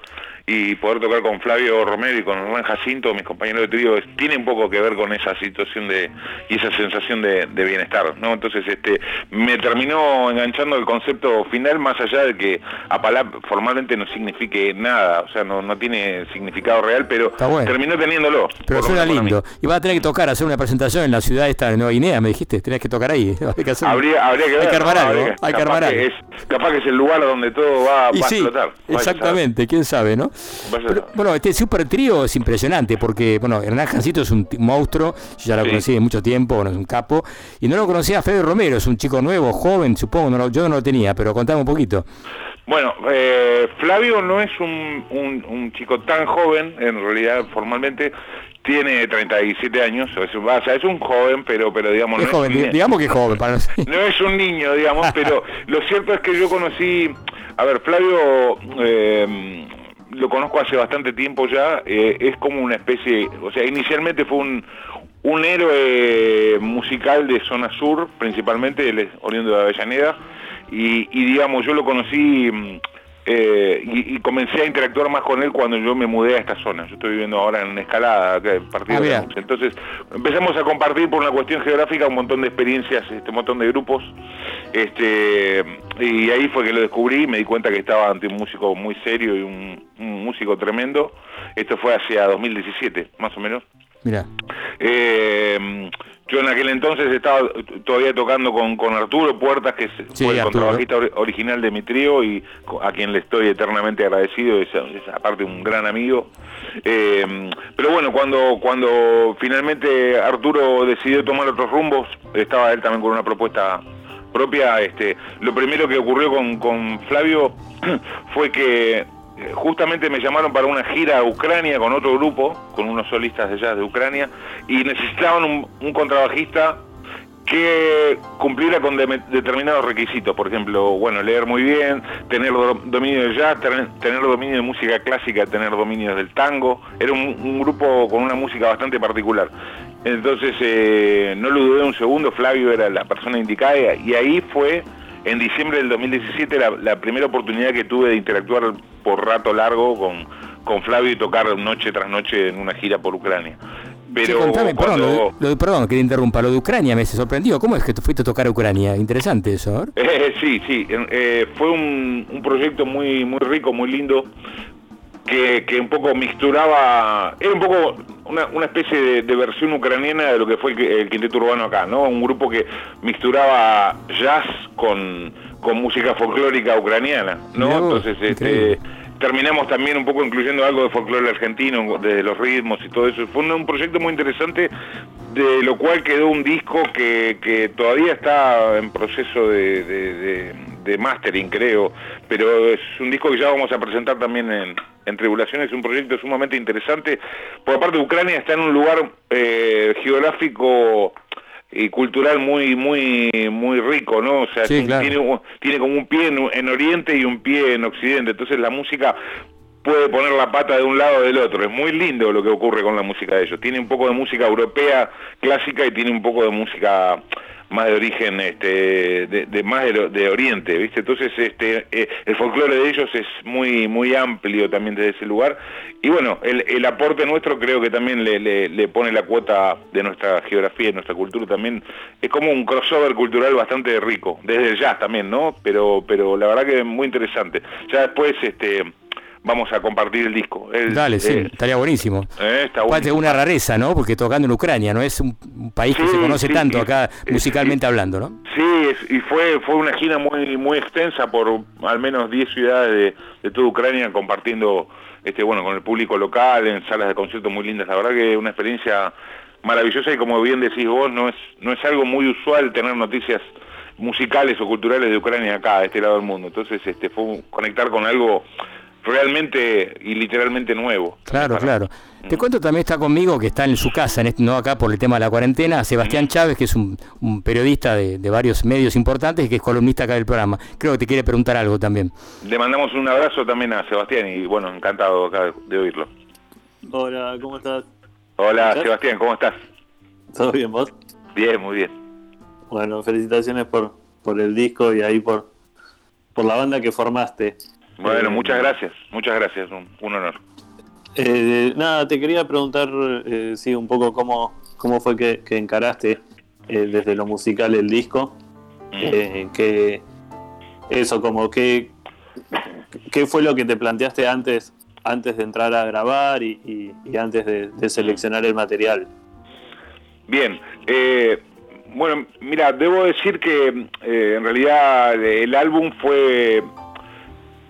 y poder tocar con Flavio Romero y con Juan Jacinto, mis compañeros de trío, tiene un poco que ver con esa situación de y esa sensación de, bienestar, ¿no? Entonces, este, me terminó enganchando el concepto final, más allá de que Apalap formalmente no signifique nada, o sea, no, no tiene significado real, pero terminó teniéndolo. Pero suena lindo. Y va a tener que tocar, hacer una presentación en la ciudad esta de Nueva Guinea, me dijiste, tenés que tocar ahí. habría, habría que ver, hay que armar algo, hay que armar algo. Es, capaz que es el lugar donde todo va, a explotar. Exactamente, quién sabe, ¿no? Bueno, este super trío es impresionante porque, bueno, Hernán Jancito es un monstruo, yo ya lo conocí de mucho tiempo, bueno, es un capo, y no lo conocía Fede Romero, es un chico nuevo, joven, supongo, yo no lo tenía, pero contame un poquito. Bueno, eh, Flavio no es un, un, chico tan joven, en realidad formalmente tiene 37 años, o, sea, es un joven, pero pero digamos... Es joven, digamos que es joven. Para no es un niño, digamos, pero lo cierto es que yo conocí, a ver, Flavio... Eh, lo conozco hace bastante tiempo ya, eh, es como una especie, o sea, inicialmente fue un, un héroe musical de zona sur, principalmente, él es oriundo de Avellaneda, y, y digamos, yo lo conocí mm, eh, y, comencé a interactuar más con él cuando yo me mudé a esta zona. Yo estoy viviendo ahora en Escalada, partido ah, Entonces empezamos a compartir por una cuestión geográfica un montón de experiencias, este montón de grupos. Este, y ahí fue que lo descubrí me di cuenta que estaba ante un músico muy serio y un, un músico tremendo. Esto fue hacia 2017, más o menos. Mira. Eh, yo en aquel entonces estaba todavía tocando con, con Arturo Puertas, que fue el contrabajista original de mi trío y a quien le estoy eternamente agradecido, es, aparte un gran amigo. Eh, pero bueno, cuando, cuando finalmente Arturo decidió tomar otros rumbos, estaba él también con una propuesta propia, este, lo primero que ocurrió con, con Flavio fue que eh, justamente me llamaron para una gira a Ucrania con otro grupo, con unos solistas de jazz de Ucrania, y necesitaban un, contrabajista que cumpliera con determinados requisitos, por ejemplo, bueno, leer muy bien, tener dominio de jazz, tener, dominio de música clásica, tener dominio del tango, era un, grupo con una música bastante particular. Entonces, eh, no lo dudé un segundo, Flavio era la persona indicada y ahí fue en diciembre del 2017 la, primera oportunidad que tuve de interactuar por rato largo con, con Flavio y tocar noche tras noche en una gira por Ucrania. Pero perdón, lo, perdón que te interrumpa, lo de Ucrania me se sorprendió. ¿Cómo es que te fuiste a tocar a Ucrania? Interesante eso. Eh, sí, sí, eh, fue un, un, proyecto muy, muy rico, muy lindo, que, un poco mixturaba, era un poco una, una especie de, versión ucraniana de lo que fue el, quinteto urbano acá, ¿no? Un grupo que mixturaba jazz con, con música folclórica ucraniana, ¿no? Entonces, este, terminamos también un poco incluyendo algo de folclore argentino, de los ritmos y todo eso. Fue un, proyecto muy interesante, de lo cual quedó un disco que, que todavía está en proceso de, de, mastering, creo, pero es un disco que ya vamos a presentar también en, en Tribulaciones, es un proyecto sumamente interesante. Por parte de Ucrania está en un lugar eh, geográfico y cultural muy muy muy rico, ¿no? O sea, tiene, tiene como un pie en, Oriente y un pie en Occidente, entonces la música puede poner la pata de un lado o del otro. Es muy lindo lo que ocurre con la música de ellos. Tiene un poco de música europea clásica y tiene un poco de música más de origen este de, más de, oriente viste entonces este eh, el folclore de ellos es muy muy amplio también desde ese lugar. Y bueno el, el aporte nuestro creo que también le, le, pone la cuota de nuestra geografía y nuestra cultura también. Es como un crossover cultural bastante rico desde el jazz también no pero pero la verdad que es muy interesante. Ya después este vamos a compartir el disco. Dale, sí, eh, estaría buenísimo. Eh, está una rareza, ¿no? Porque tocando en Ucrania, ¿no? Es un, país que se conoce tanto acá musicalmente hablando, ¿no? Sí, y fue fue una gira muy muy extensa por al menos 10 ciudades de, toda Ucrania compartiendo este bueno con el público local en salas de conciertos muy lindas. La verdad que una experiencia maravillosa y como bien decís vos, no es no es algo muy usual tener noticias musicales o culturales de Ucrania acá, de este lado del mundo. Entonces, este fue conectar con algo realmente y literalmente nuevo. Claro, claro. Te cuento también está conmigo, que está en su casa, en este, no acá por el tema de la cuarentena, Sebastián Chávez, que es un, periodista de, varios medios importantes y que es columnista acá del programa. Creo que te quiere preguntar algo también. Le mandamos un abrazo también a Sebastián y bueno, encantado acá de oírlo. Hola, ¿cómo estás? Hola, Sebastián, ¿cómo estás? ¿Todo bien, vos? Bien, muy bien. Bueno, felicitaciones por, por el disco y ahí por, por la banda que formaste. Bueno, muchas gracias, muchas gracias, un, honor. Eh, nada, te quería preguntar, eh, sí, un poco cómo, cómo fue que, encaraste eh, desde lo musical el disco, mm. que eso, como que, ¿qué fue lo que te planteaste antes, antes de entrar a grabar y, antes de, seleccionar el material? Bien, bueno, mira, debo decir que en realidad el álbum fue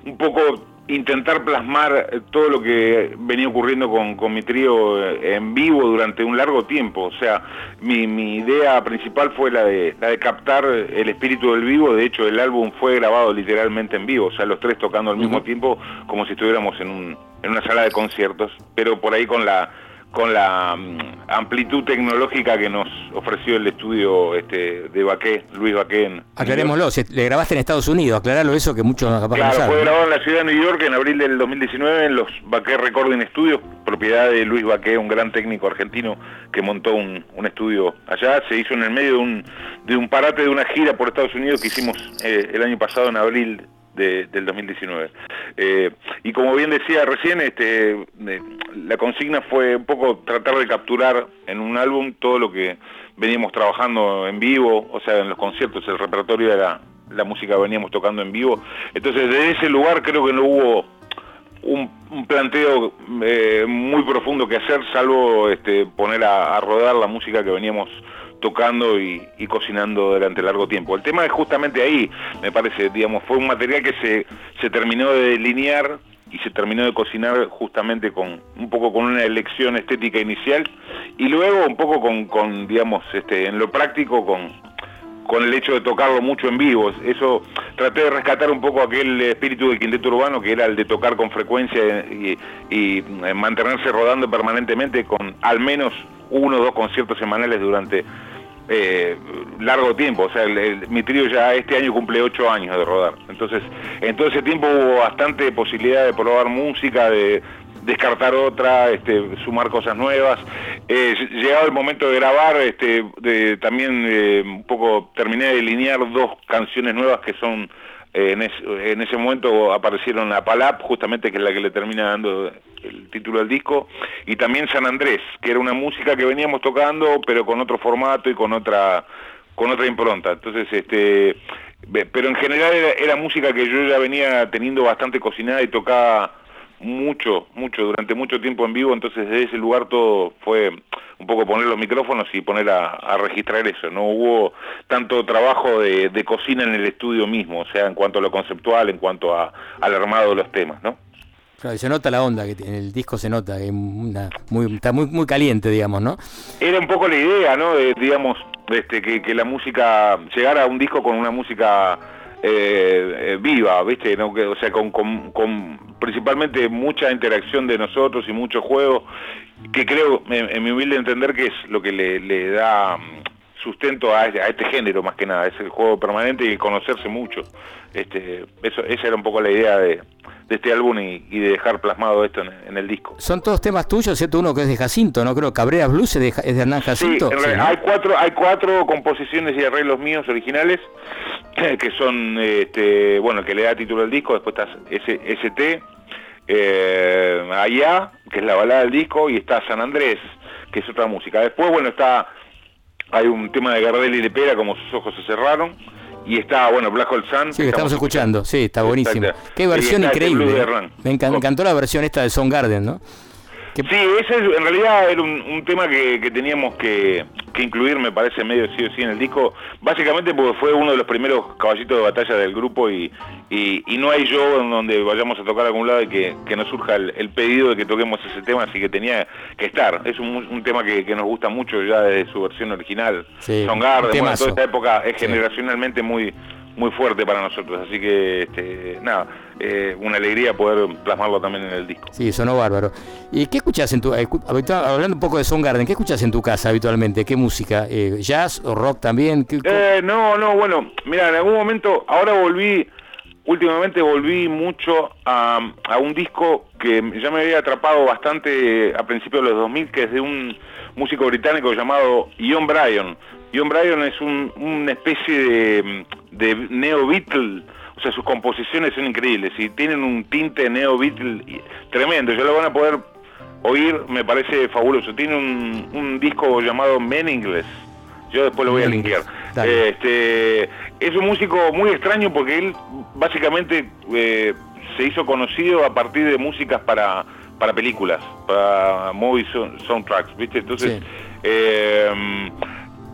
un poco intentar plasmar eh, todo lo que venía ocurriendo con, mi trío eh, en vivo durante un largo tiempo. O sea, mi, idea principal fue la de, la de captar el espíritu del vivo. De hecho, el álbum fue grabado literalmente en vivo. O sea, los tres tocando al mismo tiempo como si estuviéramos en, un, en una sala de conciertos. Pero por ahí con la con la mm, amplitud tecnológica que nos ofreció el estudio este, de Baqué, Luis Baqué. Aclarémoslo, le grabaste en Estados Unidos, aclaralo eso que muchos Claro, fue grabado en la ciudad de New York en abril del 2019 en los Baqué Recording Studios, propiedad de Luis Baqué, un gran técnico argentino que montó un, estudio allá. Se hizo en el medio de un, de un parate de una gira por Estados Unidos que hicimos eh, el año pasado en abril del 2019. Eh, y como bien decía recién, este, la consigna fue un poco tratar de capturar en un álbum todo lo que veníamos trabajando en vivo, o sea, en los conciertos, el repertorio de la, música veníamos tocando en vivo. Entonces, desde ese lugar creo que no hubo un, planteo eh, muy profundo que hacer, salvo este, poner a rodar la música que veníamos tocando y, cocinando durante largo tiempo. El tema es justamente ahí, me parece, digamos, fue un material que se, se terminó de delinear y se terminó de cocinar justamente con un poco con una elección estética inicial y luego un poco con, con digamos, este, en lo práctico con, con el hecho de tocarlo mucho en vivo. Eso traté de rescatar un poco aquel espíritu del quinteto urbano que era el de tocar con frecuencia y, y mantenerse rodando permanentemente con al menos uno o dos conciertos semanales durante eh, largo tiempo, o sea, mi trío ya este año cumple ocho años de rodar, entonces en todo ese tiempo hubo bastante posibilidad de probar música, de descartar otra, este, sumar cosas nuevas. Eh, llegado el momento de grabar, este, de, también eh, un poco terminé de delinear dos canciones nuevas que son en, ese momento aparecieron a Palap, justamente que es la que le termina dando el título del disco, y también San Andrés, que era una música que veníamos tocando, pero con otro formato y con otra con otra impronta. Entonces, este, pero en general era, música que yo ya venía teniendo bastante cocinada y tocaba mucho, mucho, durante mucho tiempo en vivo, entonces desde ese lugar todo fue un poco poner los micrófonos y poner a, registrar eso. No hubo tanto trabajo de, cocina en el estudio mismo, o sea, en cuanto a lo conceptual, en cuanto a, al armado de los temas, ¿no? Claro, se nota la onda, que en el disco se nota, que muy, está muy, muy caliente, digamos, ¿no? Era un poco la idea, ¿no? De, digamos, este, que, la música, llegara a un disco con una música eh, eh, viva, ¿viste? ¿no? o sea, con, con, principalmente mucha interacción de nosotros y mucho juego, que creo, en, mi humilde entender, que es lo que le, da mm, sustento a, este género más que nada, es el juego permanente y conocerse mucho. Este, eso, esa era un poco la idea de, este álbum y, de dejar plasmado esto en, el disco. Son todos temas tuyos, ¿cierto? Uno que es de Jacinto, ¿no? Creo Cabrera Blues es de, Hernán Jacinto. Sí, hay, cuatro, hay cuatro composiciones y arreglos míos originales que son, este, bueno, que le da título al disco, después está ST, eh, Allá, que es la balada del disco, y está San Andrés, que es otra música. Después, bueno, está, hay un tema de Gardel y Lepera, como sus ojos se cerraron, y está, bueno, Black Hole Sun. Sí, que estamos escuchando. sí, está buenísimo. Qué versión increíble. ¿eh? Me, encantó la versión esta de Son Garden, ¿no? Sí, ese en realidad era un, tema que, teníamos que, incluir, me parece, medio sí o sí en el disco, básicamente porque fue uno de los primeros caballitos de batalla del grupo y, no hay yo en donde vayamos a tocar a algún lado y que, nos surja el, pedido de que toquemos ese tema, así que tenía que estar. Es un, tema que, nos gusta mucho ya desde su versión original. Son Garden, bueno, toda esta época es generacionalmente muy muy fuerte para nosotros, así que este, nada, eh, una alegría poder plasmarlo también en el disco. Sí, sonó bárbaro. ¿Y qué escuchas en tu, eh, hablando un poco de Garden, qué escuchas en tu casa habitualmente? ¿Qué música? Eh, ¿Jazz o rock también? no, no, bueno, mira, en algún momento, ahora volví, últimamente volví mucho a, a un disco que ya me había atrapado bastante a principios de los 2000, que es de un músico británico llamado Ian Bryan. John Bryan es un, una especie de, de neo Beatle, o sea, sus composiciones son increíbles y tienen un tinte neo Beatle tremendo. Ya lo van a poder oír, me parece fabuloso. Tiene un, un disco llamado Meaningless. Yo después lo voy a linkear. Este, es un músico muy extraño porque él básicamente eh, se hizo conocido a partir de músicas para, para películas, para movie soundtracks, ¿viste? Entonces, eh,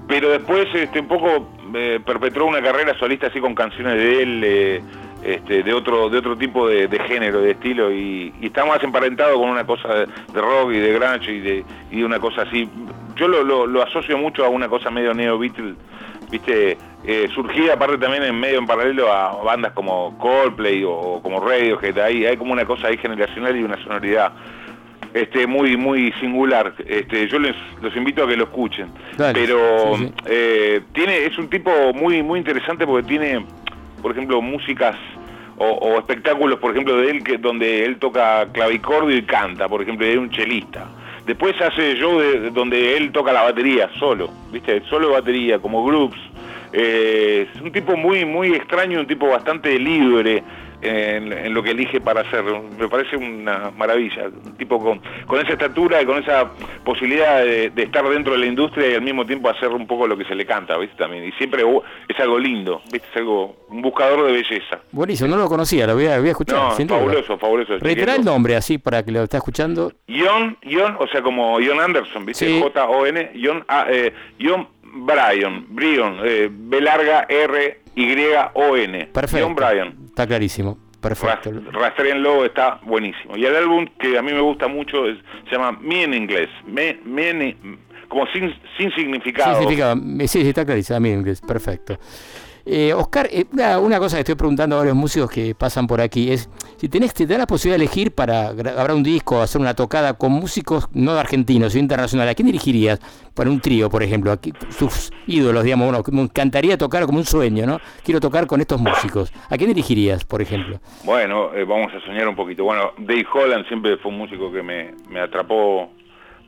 pero después este, un poco eh, perpetró una carrera solista así con canciones de él, eh, este, de otro de otro tipo de, género, de estilo, y, está más emparentado con una cosa de, rock y de grunge y de, y una cosa así. Yo lo, asocio mucho a una cosa medio neo Beatle, viste, eh, aparte también en medio en paralelo a bandas como Coldplay o, como Radiohead, ahí hay como una cosa ahí generacional y una sonoridad este, muy, muy singular. Este, yo les los invito a que lo escuchen. Pero eh, tiene, es un tipo muy, muy interesante porque tiene, por ejemplo, músicas o, espectáculos, por ejemplo, de él que donde él toca clavicordio y canta, por ejemplo, es un chelista. Después hace show de, donde él toca la batería solo, ¿viste? Solo batería, como groups. Eh, es un tipo muy, muy extraño, un tipo bastante libre en, lo que elige para hacer. Me parece una maravilla. Un tipo con, con esa estatura y con esa posibilidad de, estar dentro de la industria y al mismo tiempo hacer un poco lo que se le canta, ¿viste? También. Y siempre es algo lindo, ¿viste? Es algo, un buscador de belleza. Buenísimo, no lo conocía, lo voy a, escuchar. No, fabuloso, fabuloso. Reitera el nombre así para que lo esté escuchando. John, John, o sea, como John Anderson, ¿viste? J-O-N, John, ah, eh, John Bryan, Brion, eh, B larga R y-O-N. Perfecto. John Bryan. Está clarísimo. Perfecto. Rastrenlo está buenísimo. Y el álbum que a mí me gusta mucho es, se llama Me en inglés. Me, me como sin, sin significado. Sin significado. Sí, sí, está clarísimo. Me en inglés. Perfecto. Eh, Oscar, eh, una, cosa que estoy preguntando a varios músicos que pasan por aquí es si tenés, te da la posibilidad de elegir para grabar un disco, hacer una tocada con músicos no de argentinos, sino internacionales, ¿a quién dirigirías? Para un trío, por ejemplo, aquí, sus ídolos, digamos, bueno, me encantaría tocar como un sueño, ¿no? Quiero tocar con estos músicos. ¿A quién dirigirías, por ejemplo? Bueno, eh, vamos a soñar un poquito. Bueno, Dave Holland siempre fue un músico que me, me atrapó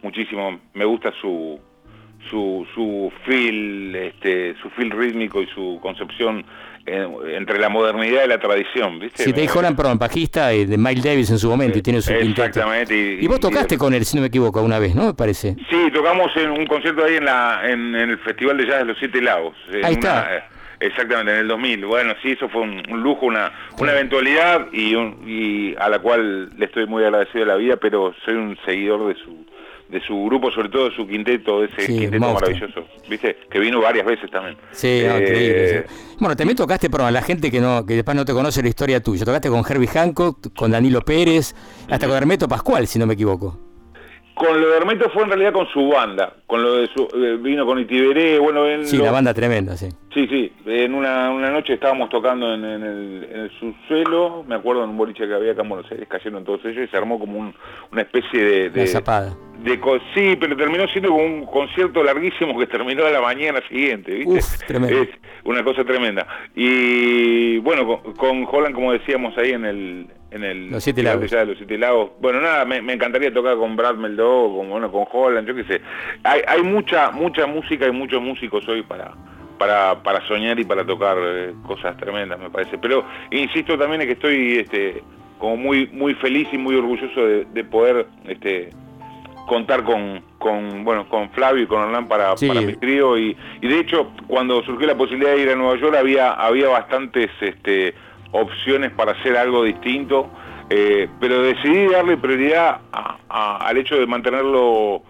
muchísimo. Me gusta su, su, su feel, este, su feel rítmico y su concepción eh, entre la modernidad y la tradición, ¿viste? Sí, te dijo perdón, bajista de Miles Davis en su momento y tiene su Exactamente. Y, vos tocaste con él, si no me equivoco, una vez, ¿no? Me parece. Sí, tocamos en un concierto ahí en, la, en, el Festival de Jazz de los Siete Lagos. Ahí está. Eh, exactamente, en el 2000. Bueno, sí, eso fue un, lujo, una, una eventualidad y, y a la cual le estoy muy agradecido de la vida, pero soy un seguidor de su de su grupo, sobre todo de su quinteto, ese quinteto maravilloso, ¿viste? Que vino varias veces también. Sí, eh, Bueno, también tocaste, a la gente que no que después no te conoce la historia tuya, tocaste con Herbie Hancock, con Danilo Pérez, hasta con Hermeto Pascual, si no me equivoco. Con lo de Hermeto fue en realidad con su banda, con lo de su, eh, vino con Itiberé, bueno, en Sí, la banda tremenda, sí. Sí, sí, en una, una noche estábamos tocando en, el, en el subsuelo, me acuerdo en un boliche que había acá en Buenos Aires, cayeron todos ellos y se armó como un, una especie de... de zapada. De, sí, pero terminó siendo como un concierto larguísimo que terminó a la mañana siguiente, ¿viste? Uf, tremendo. Es una cosa tremenda. Y bueno, con, con Holland, como decíamos ahí en el en el los siete lagos. los siete lagos. Bueno, nada, me, encantaría tocar con Brad Meldó, con, bueno, con Holland, yo qué sé. Hay, hay mucha mucha música y muchos músicos hoy para para, para soñar y para tocar eh, cosas tremendas, me parece. Pero insisto también es que estoy este, como muy muy feliz y muy orgulloso de, poder este, contar con, con bueno con Flavio y con Hernán para, para mi trío y, y de hecho cuando surgió la posibilidad de ir a Nueva York había había bastantes este opciones para hacer algo distinto, eh, pero decidí darle prioridad al hecho de mantenerlo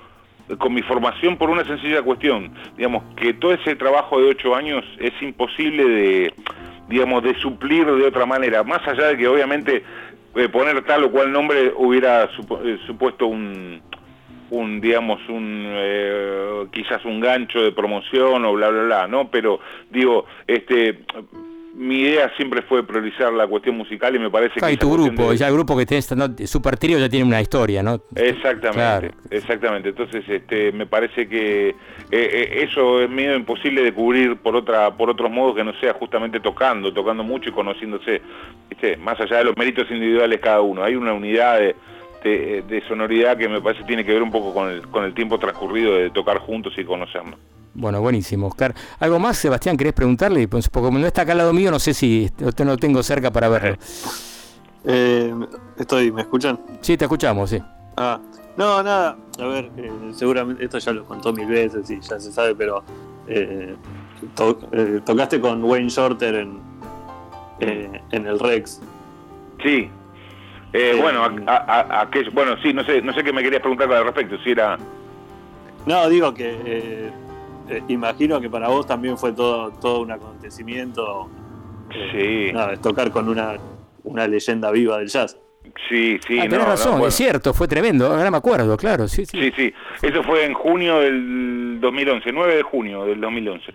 con mi formación por una sencilla cuestión, digamos, que todo ese trabajo de ocho años es imposible de, digamos, de suplir de otra manera, más allá de que obviamente eh, poner tal o cual nombre hubiera eh, supuesto un, digamos un quizás un gancho de promoción o bla bla bla no pero digo este mi idea siempre fue priorizar la cuestión musical y me parece que... Y tu grupo, ya el grupo que tenés, ¿no? Super Trio ya tiene una historia, ¿no? Exactamente, exactamente. Entonces, este, me parece que eh, eh, eso es medio imposible de cubrir por otra por otros modos que no sea justamente tocando, tocando mucho y conociéndose, más allá de los méritos individuales cada uno. Hay una unidad de, de, sonoridad que me parece tiene que ver un poco con el, con el tiempo transcurrido de tocar juntos y conocernos. Bueno, buenísimo, Oscar. ¿Algo más, Sebastián, querés preguntarle? Pues, porque como no está acá al lado mío, no sé si usted no lo tengo cerca para verlo. Eh, estoy, ¿me escuchan? Sí, te escuchamos, sí. Ah, no, nada. A ver, eh, seguramente esto ya lo contó mil veces y ya se sabe, pero eh, tocaste con Wayne Shorter en, en el Rex. Sí. Bueno, a, bueno, sí, no sé, no sé qué me querías preguntar al respecto, si era... No, digo que eh, imagino que para vos también fue todo, todo un acontecimiento. Eh, sí. tocar con una, una leyenda viva del jazz. Sí, sí, ah, tenés razón, es cierto, fue tremendo, ahora me acuerdo, claro, sí, sí. Sí, sí, eso fue en junio del 2011, 9 de junio del 2011.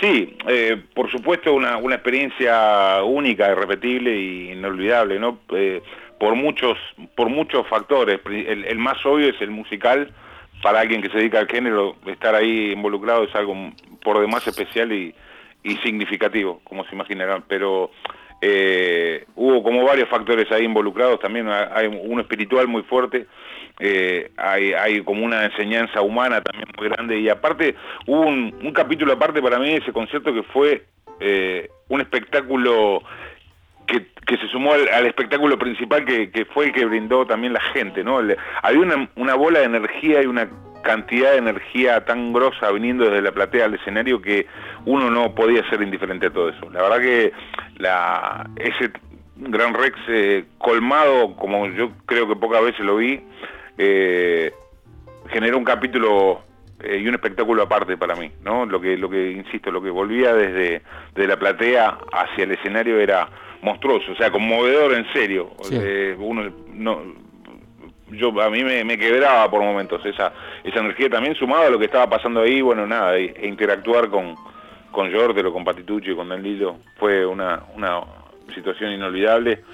Sí, eh, por supuesto una, una experiencia única, irrepetible e inolvidable, ¿no? Por muchos, por muchos factores. El, más obvio es el musical. Para alguien que se dedica al género, estar ahí involucrado es algo por demás especial y, significativo, como se imaginarán. Pero eh, hubo como varios factores ahí involucrados, también hay uno espiritual muy fuerte, eh, hay, como una enseñanza humana también muy grande y aparte hubo un, capítulo aparte para mí ese concierto que fue eh, un espectáculo que, se sumó al, espectáculo principal que, fue el que brindó también la gente, ¿no? había una, bola de energía y una cantidad de energía tan grosa viniendo desde la platea al escenario que uno no podía ser indiferente a todo eso. La verdad que ese Gran Rex eh, colmado, como yo creo que pocas veces lo vi, eh, generó un capítulo eh, y un espectáculo aparte para mí, ¿no? Lo que, lo que, insisto, lo que volvía desde de la platea hacia el escenario era monstruoso, o sea, conmovedor en serio. Eh, uno no, yo a mí me, quebraba por momentos esa esa energía también sumada a lo que estaba pasando ahí, bueno, nada, e, e interactuar con con Jordero, con Patitucci, con Danilo, fue una, una situación inolvidable.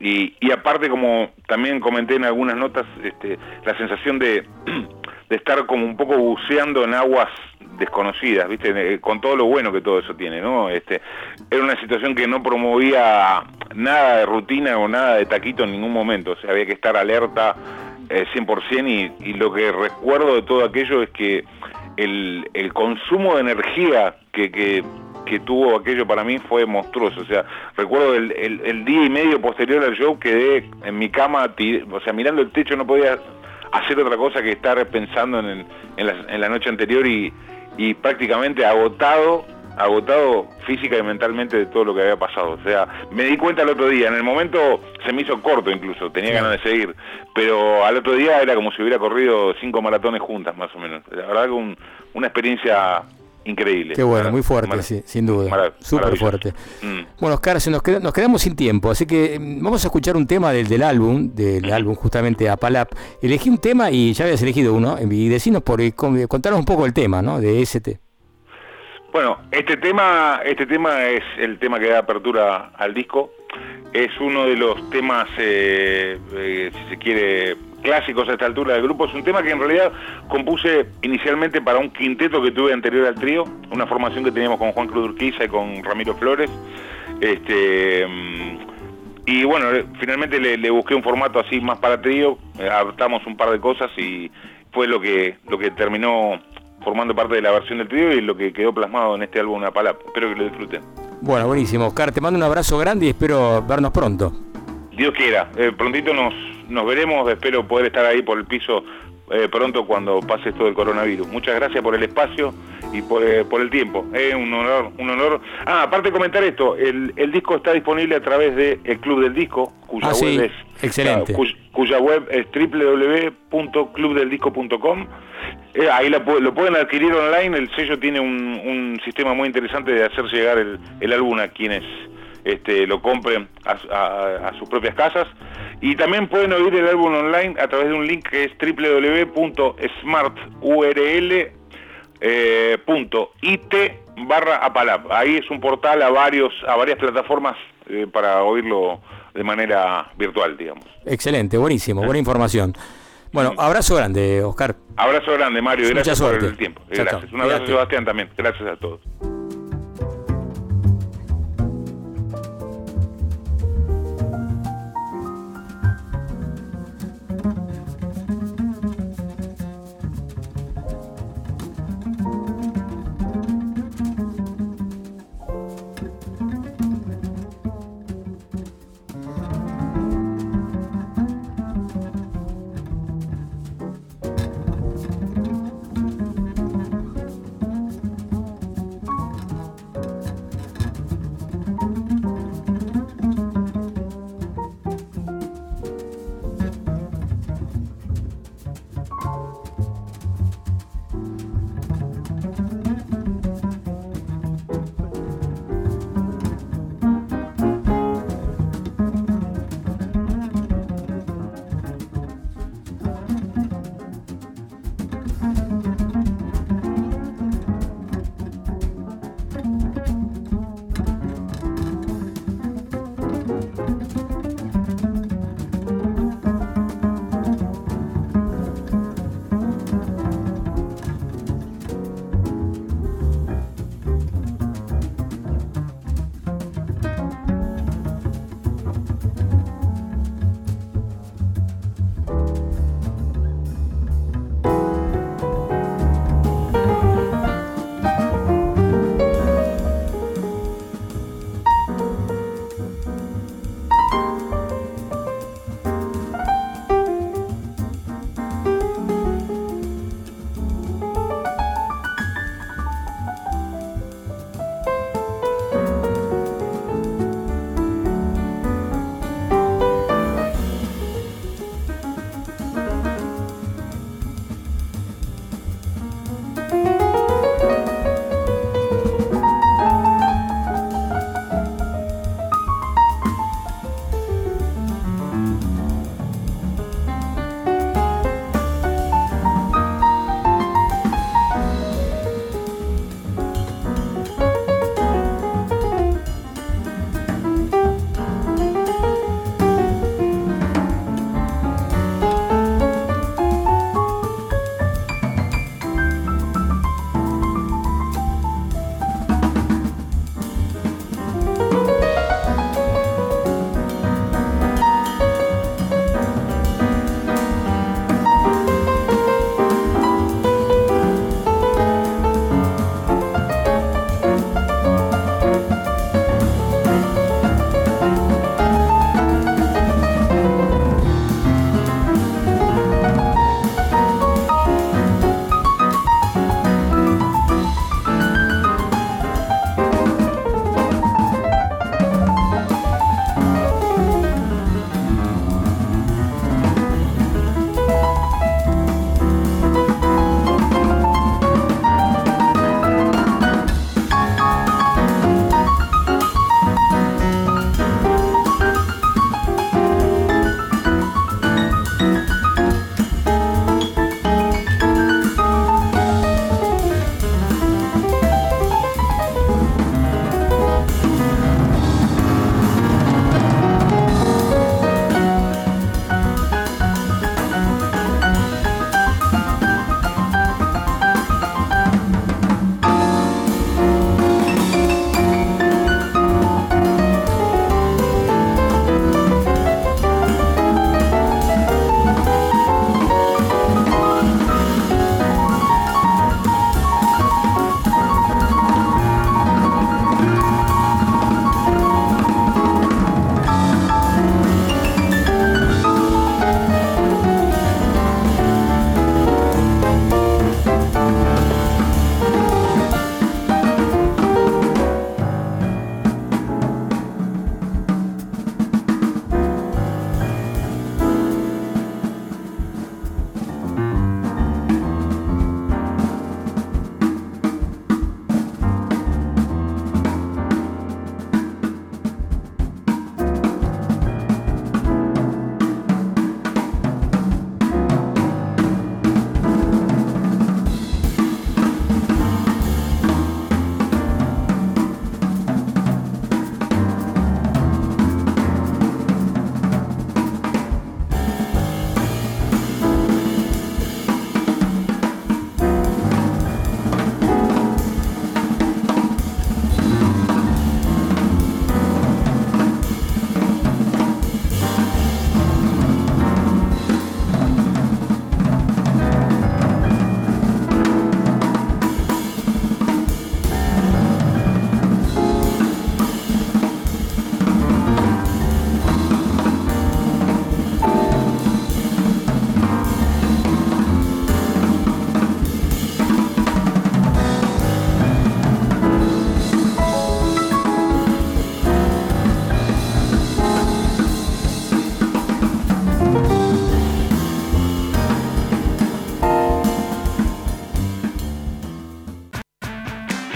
Y, y aparte, como también comenté en algunas notas, este, la sensación de, de estar como un poco buceando en aguas desconocidas, ¿viste? Con todo lo bueno que todo eso tiene, ¿no? Este, era una situación que no promovía nada de rutina o nada de taquito en ningún momento, o sea, había que estar alerta eh, 100% y, lo que recuerdo de todo aquello es que el, el consumo de energía que, que, que, tuvo aquello para mí fue monstruoso, o sea, recuerdo el, el, día y medio posterior al show quedé en mi cama, o sea, mirando el techo no podía hacer otra cosa que estar pensando en, en, la, en la noche anterior y, y prácticamente agotado, agotado física y mentalmente de todo lo que había pasado. O sea, me di cuenta el otro día, en el momento se me hizo corto incluso, tenía ganas de seguir, pero al otro día era como si hubiera corrido cinco maratones juntas más o menos. La verdad que una experiencia increíble. Qué bueno, muy fuerte, sí, sin duda. Súper fuerte. Mm. Bueno, Oscar, nos, nos quedamos sin tiempo, así que mm, vamos a escuchar un tema del, del álbum, del álbum justamente Apalap. Elegí un tema y ya habías elegido uno, y decinos por contanos un poco el tema, ¿no? De ST. Bueno, este tema, este tema es el tema que da apertura al disco. Es uno de los temas, eh, eh, si se quiere, clásicos a esta altura del grupo. Es un tema que en realidad compuse inicialmente para un quinteto que tuve anterior al trío, una formación que teníamos con Juan Cruz Urquiza y con Ramiro Flores. Este, mm, y bueno, finalmente le, busqué un formato así más para trío, eh, adaptamos un par de cosas y fue lo que, lo que terminó formando parte de la versión del trío y lo que quedó plasmado en este álbum Una Palabra. Espero que lo disfruten. Bueno, buenísimo. Oscar, te mando un abrazo grande y espero vernos pronto. Dios quiera. Eh, prontito nos, nos veremos. Espero poder estar ahí por el piso eh, pronto cuando pase esto del coronavirus. Muchas gracias por el espacio y por, eh, por el tiempo. Es un honor, un honor. Ah, aparte de comentar esto, el, el disco está disponible a través del el Club del Disco, cuya ah, web es excelente. cuya web es www.clubdeldisco.com. Eh, ahí lo pueden adquirir online. El sello tiene un, un sistema muy interesante de hacer llegar el, el álbum a quienes este, lo compren a, sus propias casas. Y también pueden oír el álbum online a través de un link que es www.smarturl.it eh, barra Apalap. Ahí es un portal a varios a varias plataformas eh, para oírlo de manera virtual, digamos. Excelente, buenísimo, buena información. Bueno, abrazo grande, Oscar. Abrazo grande, Mario. Gracias por el tiempo. Gracias. Un abrazo, Sebastián, también. Gracias a todos.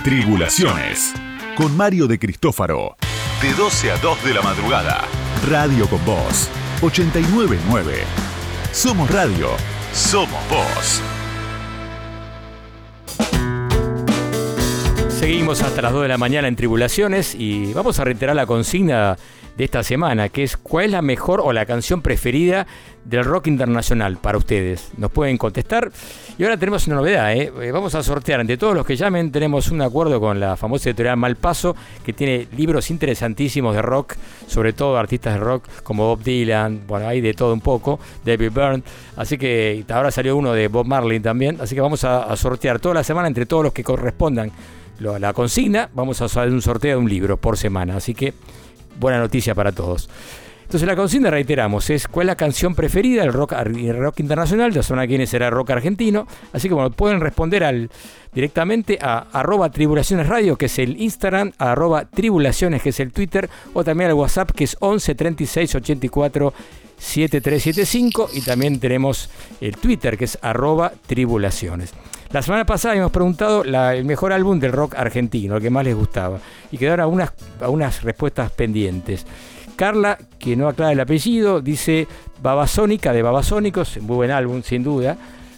Tribulaciones. Con Mario de Cristófaro. De 12 a 2 de la madrugada. Radio con Voz. 899. Somos Radio. Somos Voz. Seguimos hasta las 2 de la mañana en Tribulaciones y vamos a reiterar la consigna de esta semana, que es ¿cuál es la mejor o la canción preferida del rock internacional para ustedes? Nos pueden contestar. Y ahora tenemos una novedad, ¿eh? Eh, vamos a sortear entre todos los que llamen, tenemos un acuerdo con la famosa editorial Malpaso, que tiene libros interesantísimos de rock, sobre todo artistas de rock como Bob Dylan, bueno, hay de todo un poco, David Byrne, así que ahora salió uno de Bob Marley también, así que vamos a, a sortear toda la semana entre todos los que correspondan la consigna, vamos a hacer un sorteo de un libro por semana, así que buena noticia para todos. Entonces la consigna, reiteramos, es cuál es la canción preferida del rock, rock internacional, ya saben a quiénes será rock argentino, así que bueno, pueden responder al, directamente a arroba tribulaciones radio, que es el Instagram, a arroba tribulaciones, que es el Twitter, o también al WhatsApp, que es 11 36 84 7375, y también tenemos el Twitter, que es arroba tribulaciones. La semana pasada hemos preguntado el mejor álbum del rock argentino, el que más les gustaba, y quedaron algunas, respuestas pendientes. Carla, que no aclara el apellido, dice Babasónica de Babasónicos, muy buen álbum, sin duda.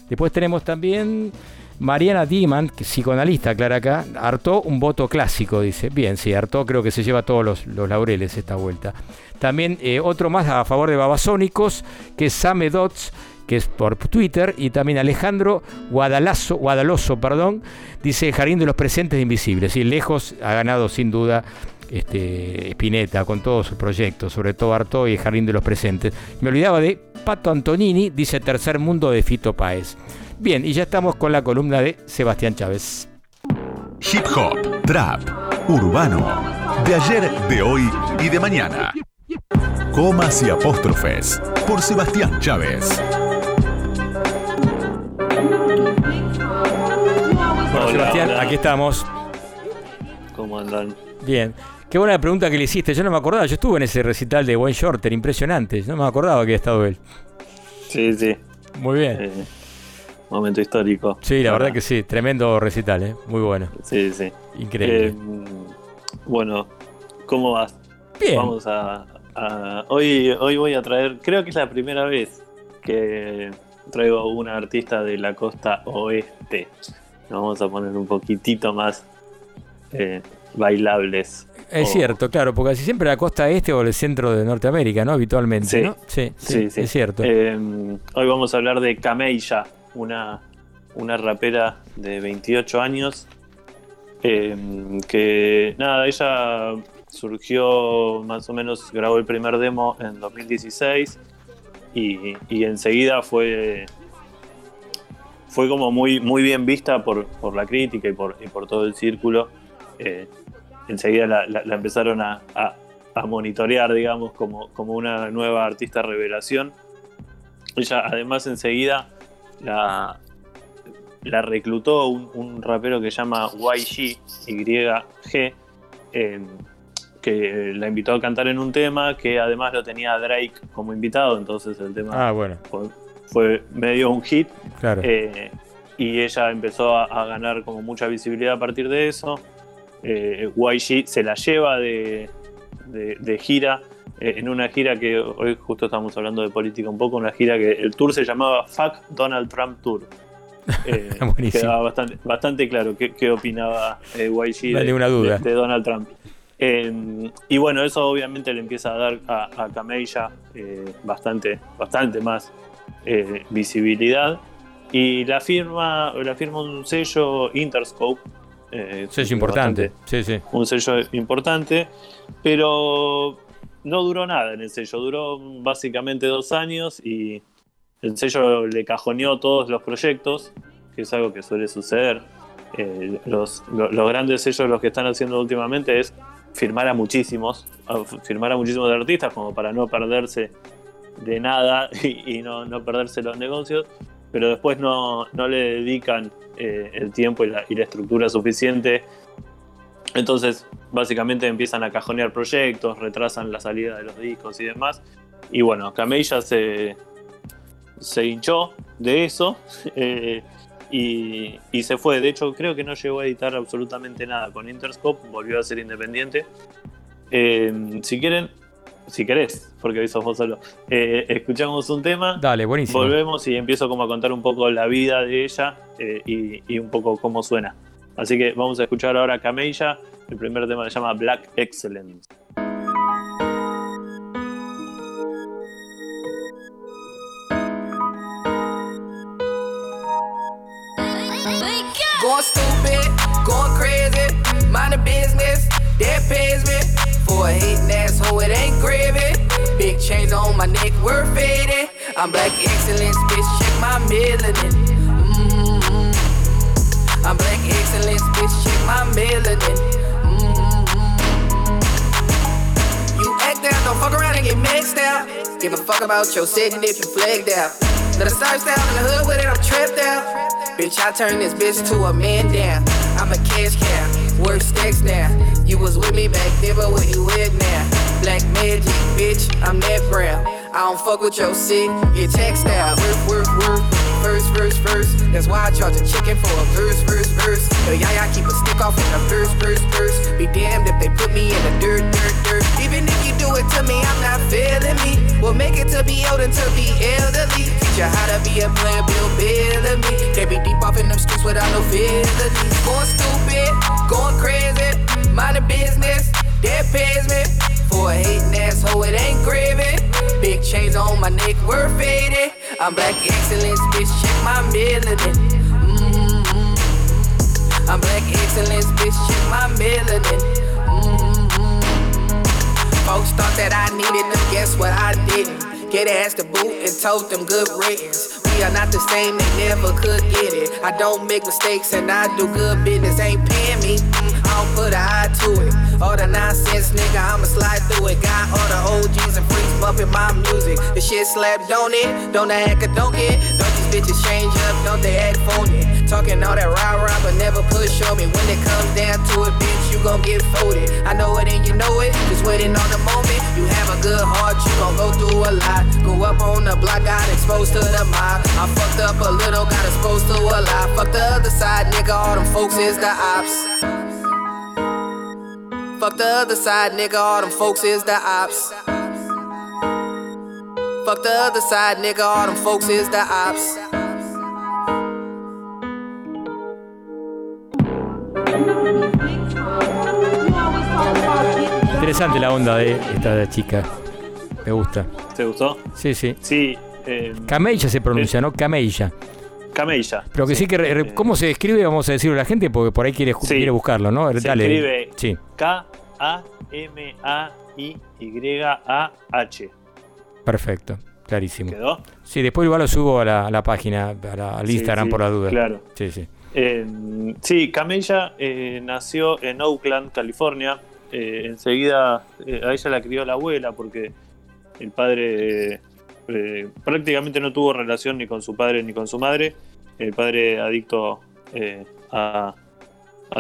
Después tenemos también Mariana Dieman, que psicoanalista, aclara acá, hartó un voto clásico, dice. Bien, sí, hartó creo que se lleva todos los, laureles esta vuelta. También eh, otro más a favor de Babasónicos, que es Same Dots, que es por Twitter, y también Alejandro Guadalazo, Guadaloso, perdón, dice Jardín de los Presentes Invisibles. Y lejos ha ganado sin duda este, Spinetta con todos sus proyectos, sobre todo Arto y Jardín de los Presentes. Me olvidaba de Pato Antonini, dice Tercer Mundo de Fito Páez. Bien, y ya estamos con la columna de Sebastián Chávez. Hip hop, trap, urbano, de ayer, de hoy y de mañana. Comas y apóstrofes por Sebastián Chávez. Sebastián, aquí estamos. ¿Cómo andan? Bien. Qué buena pregunta que le hiciste. Yo no me acordaba. Yo estuve en ese recital de Wayne Shorter, impresionante. No me acordaba que había estado él. Sí, sí. Muy bien. Eh, momento histórico. Sí, la verdad que sí. Tremendo recital, ¿eh? Muy bueno. Sí, sí. Increíble. Eh, bueno, ¿cómo vas? Bien. Vamos a, hoy, hoy voy a traer, creo que es la primera vez que traigo a una artista de la costa oeste. Nos vamos a poner un poquitito más eh, bailables. Es cierto, claro, porque así siempre la costa este o el centro de Norteamérica, ¿no? Habitualmente, sí, ¿no? Sí, sí, es cierto. Em, hoy vamos a hablar de Cameilla, una, una rapera de 28 años. Em, que nada, ella surgió más o menos, grabó el primer demo en 2016 y, y enseguida fue fue como muy, muy bien vista por, por la crítica y por, y por todo el círculo. Eh, enseguida la, empezaron a, monitorear, digamos, como, como una nueva artista revelación. Ella además enseguida la, la reclutó un, rapero que se llama YG, YG, eh, que la invitó a cantar en un tema, que además lo tenía Drake como invitado, entonces el tema ah, bueno. Fue, medio un hit. Claro. Eh, y ella empezó a, ganar como mucha visibilidad a partir de eso eh, YG se la lleva de, gira, eh, en una gira que hoy justo estamos hablando de política un poco, una gira que el tour se llamaba Fuck Donald Trump Tour. Eh, quedaba bastante, bastante claro qué, opinaba eh, YG de, Donald Trump. y bueno, eso obviamente le empieza a dar a, a Camelia bastante, bastante más visibilidad. Y la firma, la firma un sello Interscope, eh, sello importante, sí, sí. Un sello importante, pero no duró nada en el sello, duró básicamente dos años y el sello le cajoneó todos los proyectos, que es algo que suele suceder. Eh, los, grandes sellos los que están haciendo últimamente es firmar a muchísimos, firmar a muchísimos artistas como para no perderse de nada y, no, no perderse los negocios pero después no, le dedican eh, el tiempo y la, estructura suficiente. Entonces, básicamente empiezan a cajonear proyectos, retrasan la salida de los discos y demás. Y bueno, Camella se, se hinchó de eso eh, y, y se fue. De hecho, creo que no llegó a editar absolutamente nada con Interscope, volvió a ser independiente. Eh, si quieren, si querés, porque hoy sos vos solo, eh, escuchamos un tema. Dale, buenísimo. Volvemos y empiezo como a contar un poco la vida de ella eh, y, y un poco cómo suena. Así que vamos a escuchar ahora Cameilla. El primer tema se llama Black Excellence. Going stupid, going crazy, mind the business, that pays me. For a hating asshole, it ain't gravy. Big chains on my neck, we're faded. I'm black excellence, bitch, check my melanin. Mm-hmm. I'm black excellence, bitch, check my melanin. Mm-hmm. You act out, don't fuck around and get mixed out. Give a fuck about your setting if you flagged out. A start style in the hood with it, I'm trapped out. Bitch, I turn this bitch to a man down. I'm a cash cow, work stacks now. You was with me back then, but where you with now? Black magic, bitch, I'm that brown. I don't fuck with your sick, get taxed out. Work, work, work. First, first, first. That's why I charge a chicken for a verse, verse, verse. Yo, yeah, yeah, keep a stick off in the verse, verse, verse. Be damned if they put me in the dirt, dirt, dirt. Even if you do it to me, I'm not feeling me. We'll make it to be old and to be elderly. Teach you how to be a player, build better me. Can't be deep off in them streets without no feelings. Going stupid, going crazy. Mind the business, that pays me. For a hating asshole, it ain't gravy. Big chains on my neck, we're faded. I'm black excellence, bitch, check my melanin. Mm-hmm. I'm black excellence, bitch, check my melanin. Mm-hmm. Folks thought that I needed them, guess what I didn't. Get ass to boot and told them good riddance. We are not the same, they never could get it. I don't make mistakes and I do good business, ain't paying me. Don't put an eye to it. All the nonsense, nigga, I'ma slide through it. Got all the OGs and freaks bumping my music. The shit slap, don't it? Don't act or don't? Don't these bitches change up? Don't they act phony? Talking all that rah rah, but never push on me. When it comes down to it, bitch, you gon' get folded. I know it and you know it. Just waiting on the moment. You have a good heart, you gon' go through a lot. Go up on the block, got exposed to the mob. I fucked up a little, got exposed to a lot. Fuck the other side, nigga. All them folks is the ops. Fuck the other side, nigga. All them folks is the ops. Fuck the other side, nigga. All them folks is the ops. Interesante la onda de esta chica. Me gusta. ¿Te gustó? Sí, sí. Sí. Eh, Cameilla se pronuncia, ¿no? Cameilla. Cameilla. Pero que sí, que. re- Eh, ¿Cómo se escribe? Vamos a decirlo a la gente porque por ahí quiere, Sí. quiere buscarlo, ¿no? Se Dale. escribe Sí. K-A-M-A-I-Y-A-H. Perfecto. Clarísimo. ¿Quedó? Sí, después igual lo subo a la, a la página, a la- al Instagram por la duda. Claro. Sí, sí. Eh, sí, Camella eh, nació en Oakland, California. Eh, enseguida a ella la crió la abuela porque el padre prácticamente no tuvo relación ni con su padre ni con su madre. El padre adicto eh, a,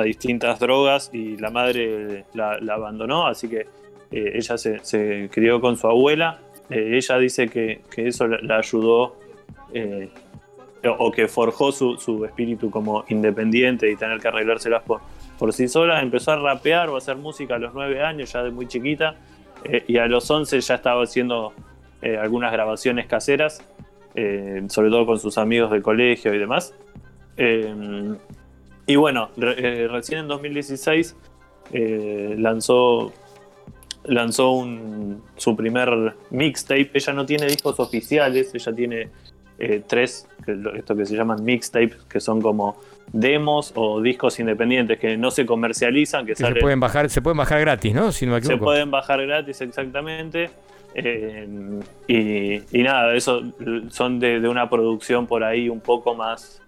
distintas drogas y la madre la, abandonó, así que eh, ella se, crió con su abuela. Eh, ella dice que, eso la, ayudó o que forjó su, espíritu como independiente y tener que arreglárselas por, por sí sola. Empezó a rapear o a hacer música a los 9 años, ya de muy chiquita, y a los 11 ya estaba haciendo algunas grabaciones caseras, eh, sobre todo con sus amigos del colegio y demás. Eh, y bueno, re- eh, recién en 2016 eh, lanzó, lanzó un- su primer mixtape. Ella no tiene discos oficiales, ella tiene tres, esto que se llaman mixtapes, que son como demos o discos independientes que no se comercializan, que, Que se pueden bajar, se pueden bajar gratis, ¿no? Si no me se pueden bajar gratis exactamente. Eh, y, nada, eso son de, una producción por ahí un poco más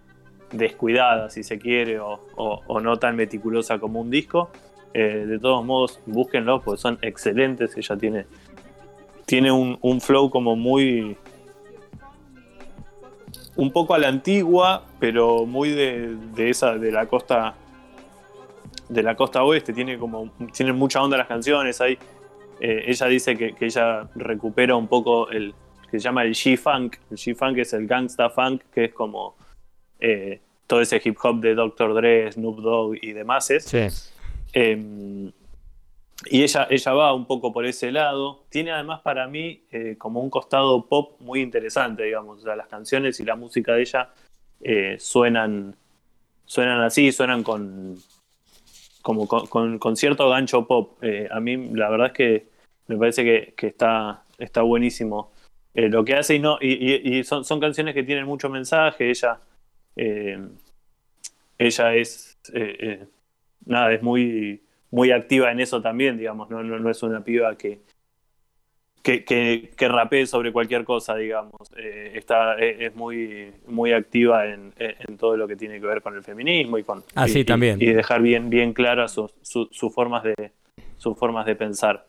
descuidada, si se quiere, o, no tan meticulosa como un disco. Eh, de todos modos, búsquenlos porque son excelentes. Ella tiene, tiene un, un flow como muy. un poco a la antigua, pero muy de, de esa, de la costa. de la costa oeste. Tiene como. tienen mucha onda las canciones. Hay, eh, ella dice que, que ella recupera un poco el. que se llama el G-Funk. El G-Funk es el gangsta funk, que es como. eh, todo ese hip hop de Dr. Dre, Snoop Dogg y demás. Sí. Em, y ella, ella va un poco por ese lado. Tiene además para mí eh, como un costado pop muy interesante, digamos. O sea, las canciones y la música de ella suenan, suenan así, suenan con, como con, con, cierto gancho pop. Eh, a mí la verdad es que me parece que, que está, está buenísimo lo que hace y no y, y, son, son, canciones que tienen mucho mensaje. Ella, ella es nada, es muy muy activa en eso también, digamos, no, no, es una piba que, que, que, rapee sobre cualquier cosa, digamos. Eh, está, eh, es muy, muy activa en, en, todo lo que tiene que ver con el feminismo y con ah, y, también. Y, dejar bien, bien claras sus, sus, formas de, sus formas de pensar.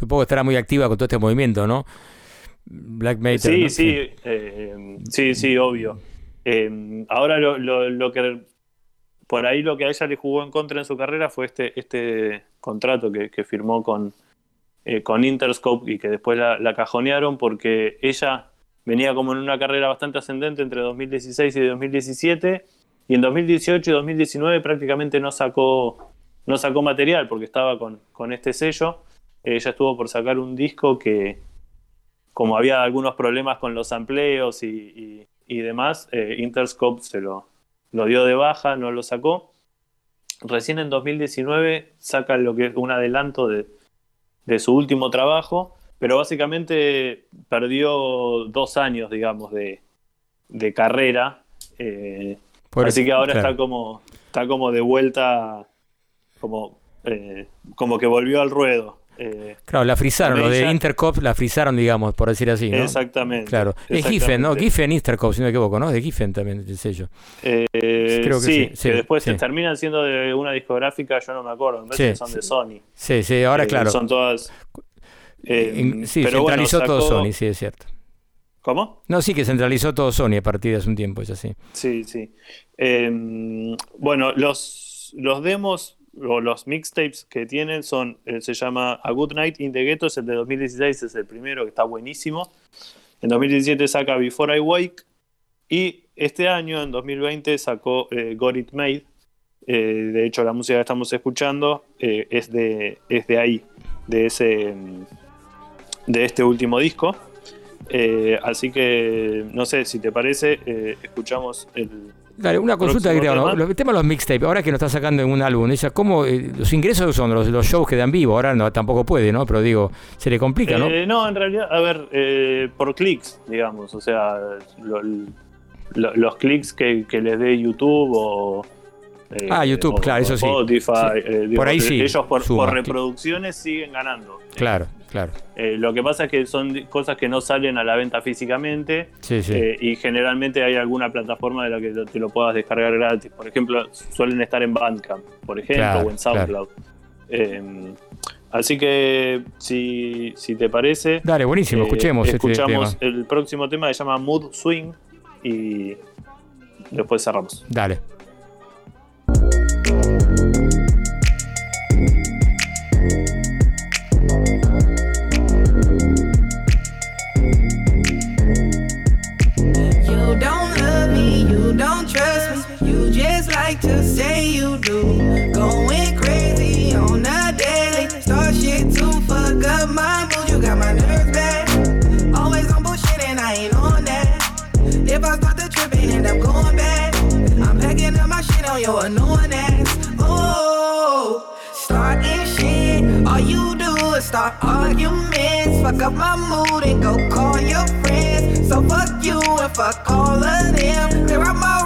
Supongo que estará muy activa con todo este movimiento, ¿no? Black Matter. Sí, sí, sí, eh, sí, sí, obvio. ahora lo, lo, lo, que por ahí lo que a ella le jugó en contra en su carrera fue este, este contrato que, firmó con, eh, con Interscope y que después la, cajonearon porque ella venía como en una carrera bastante ascendente entre 2016 y 2017 y en 2018 y 2019 prácticamente no sacó, no sacó material porque estaba con, con este sello. Ella estuvo por sacar un disco que, como había algunos problemas con los amplios y, demás, eh, Interscope se lo, lo dio de baja, no lo sacó. Recién en 2019 saca lo que es un adelanto de, su último trabajo, pero básicamente perdió dos años, digamos, de, carrera. Eh, así que ahora está como está como de vuelta, como, eh, como que volvió al ruedo. Eh, claro, la frizaron, lo de Intercop la frizaron, digamos, por decir así, ¿no? Exactamente. Claro. Es Giffen, ¿no? Giffen Intercop, si no me equivoco, ¿no? De Giffen también el sello. Eh, Creo que sí, que después terminan siendo de una discográfica, yo no me acuerdo, en vez son de Sony. Sí, sí, ahora eh, claro. Son todas... sí, centralizó todo Sony, sí, es cierto. ¿Cómo? No, sí, que centralizó todo Sony a partir de hace un tiempo, es así. Sí, sí. bueno, los, los demos los mixtapes que tienen son, eh, se llama A Good Night in the Ghetto, es el de 2016, es el primero que está buenísimo. En 2017 saca Before I Wake y este año, en 2020, sacó eh, Got It Made. Eh, de hecho, la música que estamos escuchando es, de, es de ahí, de, ese, de este último disco. así que, no sé, si te parece, escuchamos el, Dale, una consulta que ¿no? El tema de los mixtapes, ahora que nos está sacando en un álbum, ella, ¿cómo, eh, los ingresos son los, los shows que dan vivo? Ahora no, tampoco puede, ¿no? Pero digo, se le complica, ¿no? Eh, no, en realidad, a ver, eh, por clics, digamos, o sea, los clics que, que les dé YouTube o eh, ah, YouTube, claro, eso sí. Spotify, eh, por ahí sí. Ellos por, reproducciones siguen ganando. Claro, claro. Eh, lo que pasa es que son cosas que no salen a la venta físicamente sí, sí. y generalmente hay alguna plataforma de la que te lo puedas descargar gratis. Por ejemplo, suelen estar en Bandcamp, por ejemplo, o en SoundCloud. así que, si, si, te parece. Dale, buenísimo, escuchemos. Este escuchamos el próximo tema que se llama Mood Swing y después cerramos. Dale. Like to say you do. Going crazy on a daily. Start shit to fuck up my mood. You got my nerves bad. Always on bullshit and I ain't on that. If I start the trip and end up going bad, I'm packing up my shit on your annoying ass. Oh, starting shit. All you do is start arguments. Fuck up my mood and go call your friends. So fuck you and fuck all of them. Clear out my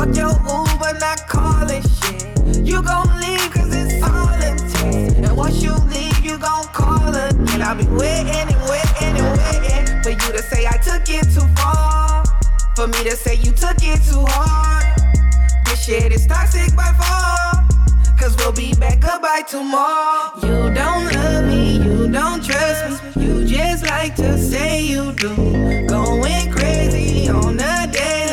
Fuck your Uber, not calling shit. You gon' leave cause it's all intense. And once you leave, you gon' call again. I'll be waiting and waiting and waiting for you to say I took it too far. For me to say you took it too hard. This shit is toxic by far. Cause we'll be back up by tomorrow. You don't love me, you don't trust me. You just like to say you do. Going crazy on the daily.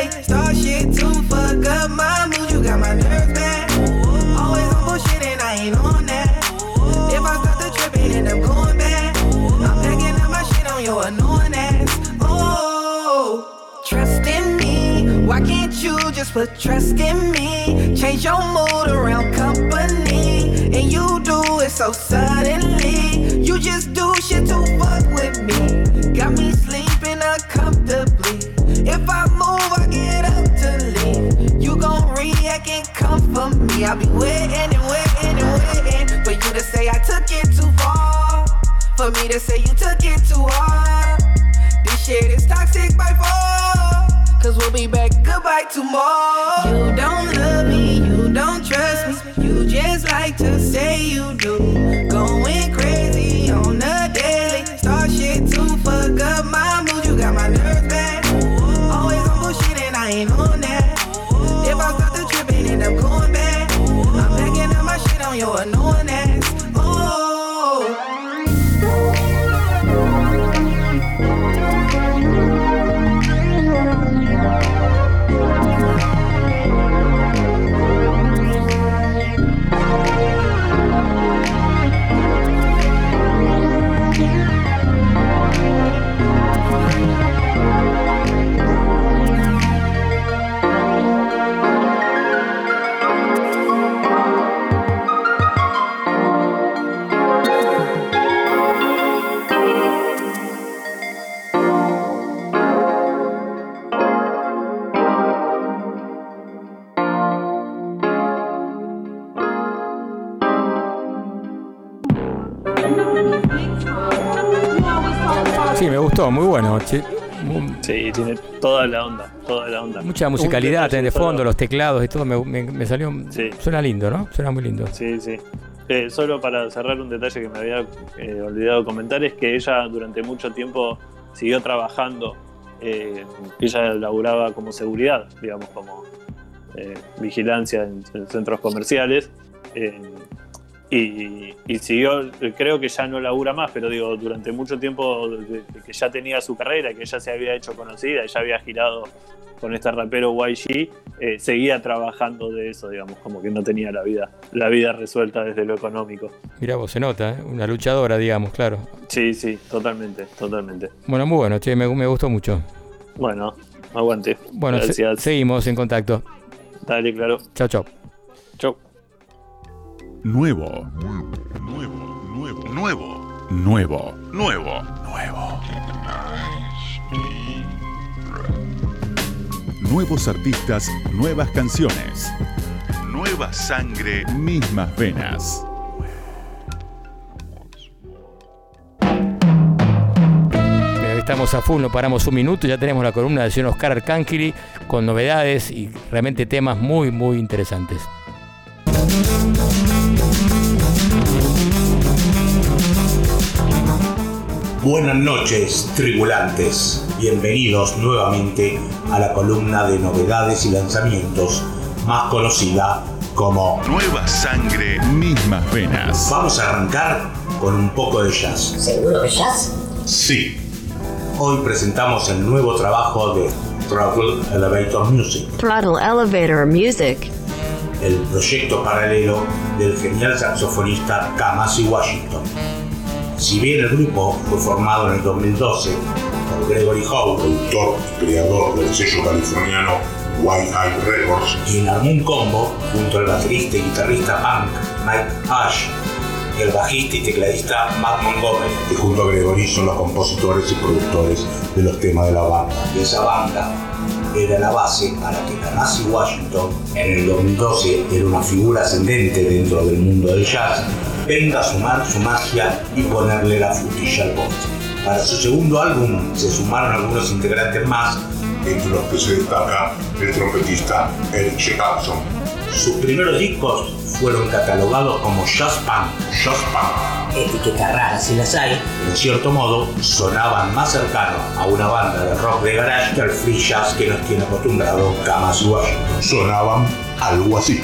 Just put trust in me. Change your mood around company. And you do it so suddenly. You just do shit to fuck with me. Got me sleeping uncomfortably. If I move, I get up to leave. You gon' react and come for me. I'll be waiting and waiting and waiting for you to say I took it too far. For me to say you took it too hard. This shit is toxic by far. We'll be back, goodbye tomorrow. You don't love me, you don't trust me. You just like to say you do. Sí, tiene toda la onda, toda la onda. Mucha musicalidad tiene de solo- fondo, los teclados y todo. Me, me- me salió. Sí. Suena lindo, ¿no? Suena muy lindo. Sí, sí. Eh, solo para cerrar un detalle que me había eh, olvidado comentar es que ella durante mucho tiempo siguió trabajando. eh, ella laburaba como seguridad, digamos, como vigilancia en, en centros comerciales. Y, y siguió, creo que ya no labura más, pero digo, durante mucho tiempo de- de que ya tenía su carrera, que ya se había hecho conocida, ya había girado con este rapero YG, eh, seguía trabajando de eso, digamos, como que no tenía la vida, la vida resuelta desde lo económico. Mirá vos, se nota, ¿eh? una luchadora, digamos, claro. Sí, sí, totalmente, totalmente. Bueno, muy bueno, che, me, me gustó mucho. Bueno, aguante. Bueno, se- seguimos en contacto. Dale, claro. Chao, chao. Chau. Nuevo. Nuevo. Nuevo. Nuevo. Nuevo. Nuevo. Nuevo. Nuevos artistas, nuevas canciones. Nueva sangre, mismas venas. Estamos a full, no paramos un minuto, ya tenemos la columna del señor Oscar Arcángeli con novedades y realmente temas muy, muy interesantes. Buenas noches, tribulantes. Bienvenidos nuevamente a la columna de novedades y lanzamientos, más conocida como Nueva sangre, mismas venas. Vamos a arrancar con un poco de jazz. ¿Seguro que jazz? Sí. Hoy presentamos el nuevo trabajo de Throttle Elevator Music, Throttle Elevator Music. el proyecto paralelo del genial saxofonista Kamasi Washington. Si bien el grupo fue formado en el 2012 por Gregory Howe, productor y creador del sello californiano White Eye Records, y en algún combo junto al baterista y guitarrista punk Mike Ash y el bajista y tecladista Matt Montgomery. que junto a Gregory son los compositores y productores de los temas de la banda. Y esa banda era la base para que Kamasi Washington, en el 2012 era una figura ascendente dentro del mundo del jazz, venga a sumar su magia y ponerle la frutilla al postre. Para su segundo álbum se sumaron algunos integrantes más Entre los que se destaca el trompetista Eric Jacobson. Sus primeros discos fueron catalogados como jazz punk, Jazz Punk, Etiquetas raras si las hay. en cierto modo sonaban más cercanos a una banda de rock de garage que al free jazz que nos tiene acostumbrado Washington. sonaban algo así.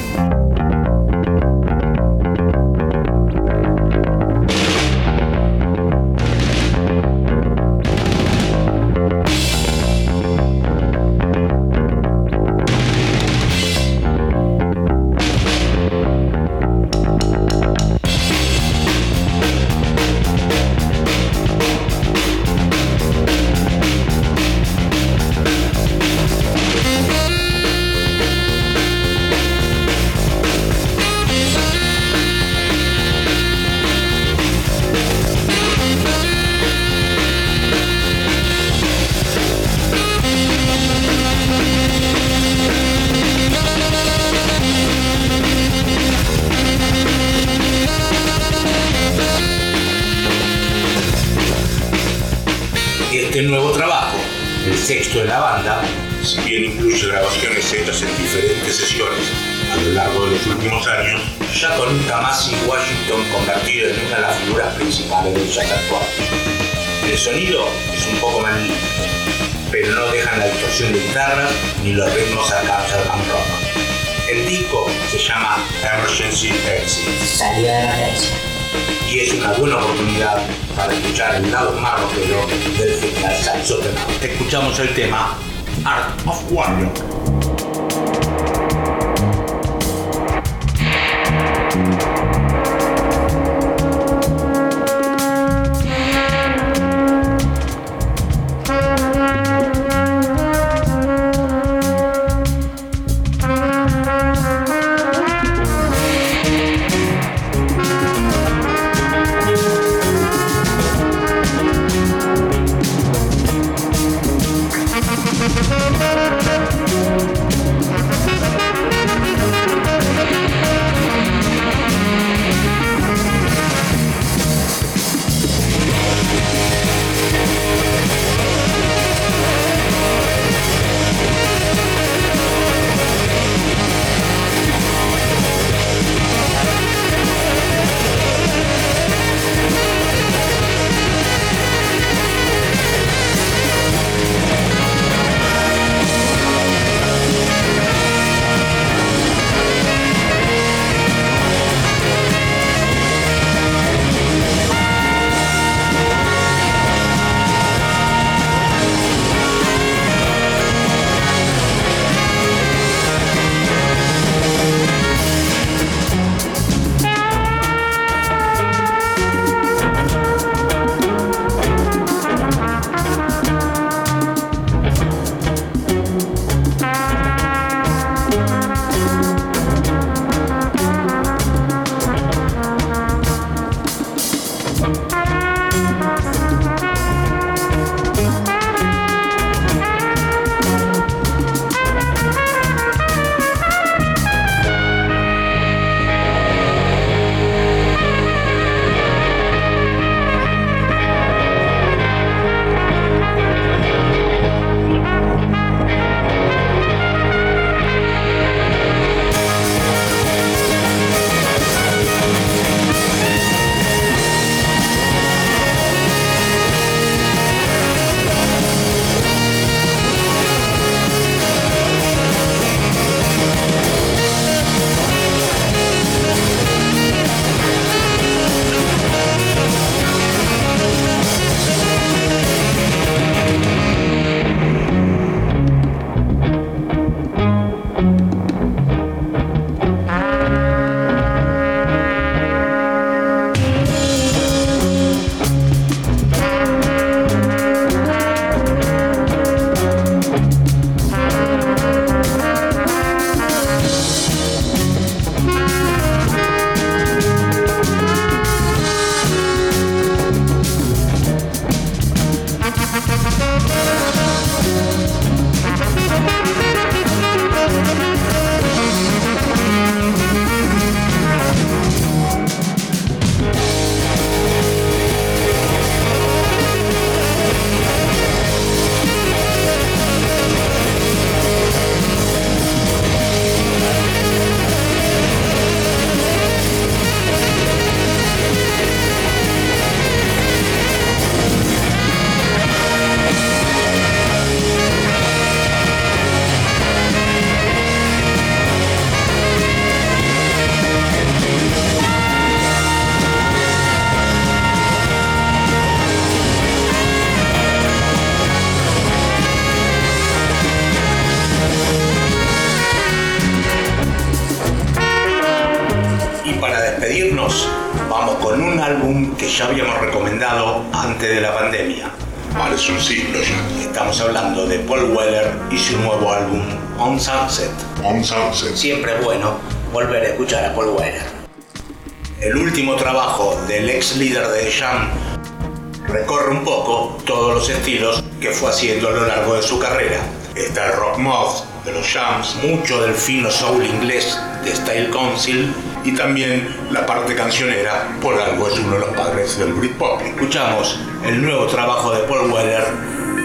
fino soul inglés de Style Council y también la parte cancionera, por algo es uno de los padres del Britpop. Escuchamos el nuevo trabajo de Paul Weller,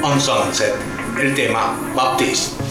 On Sunset, el tema Baptiste.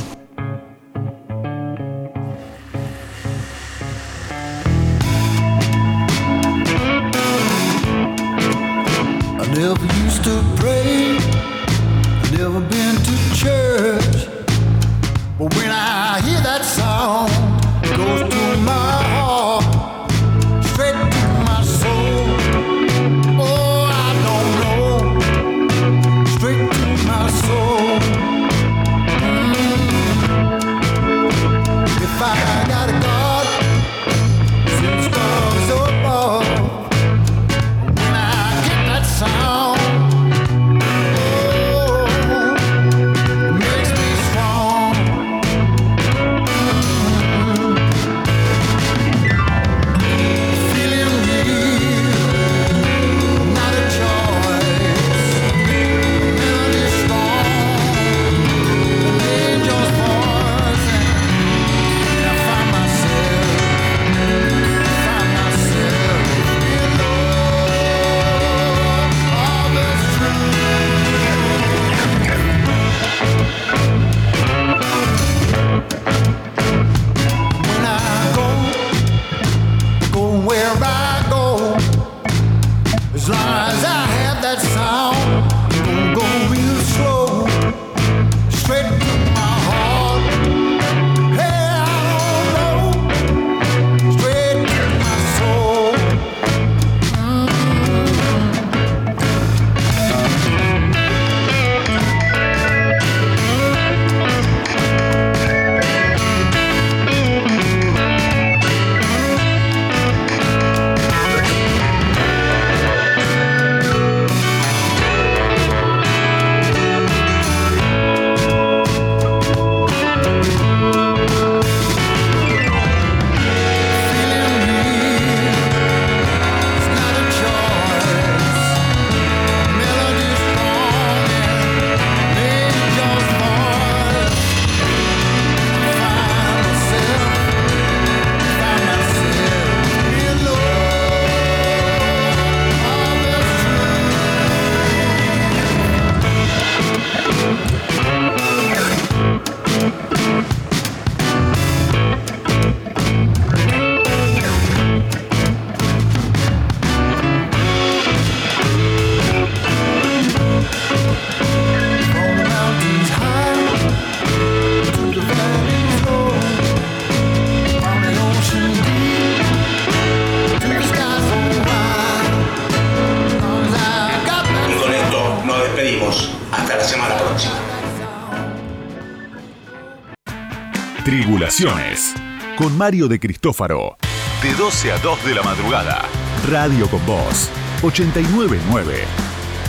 Mario de Cristófaro. De 12 a 2 de la madrugada. Radio con Voz. 899.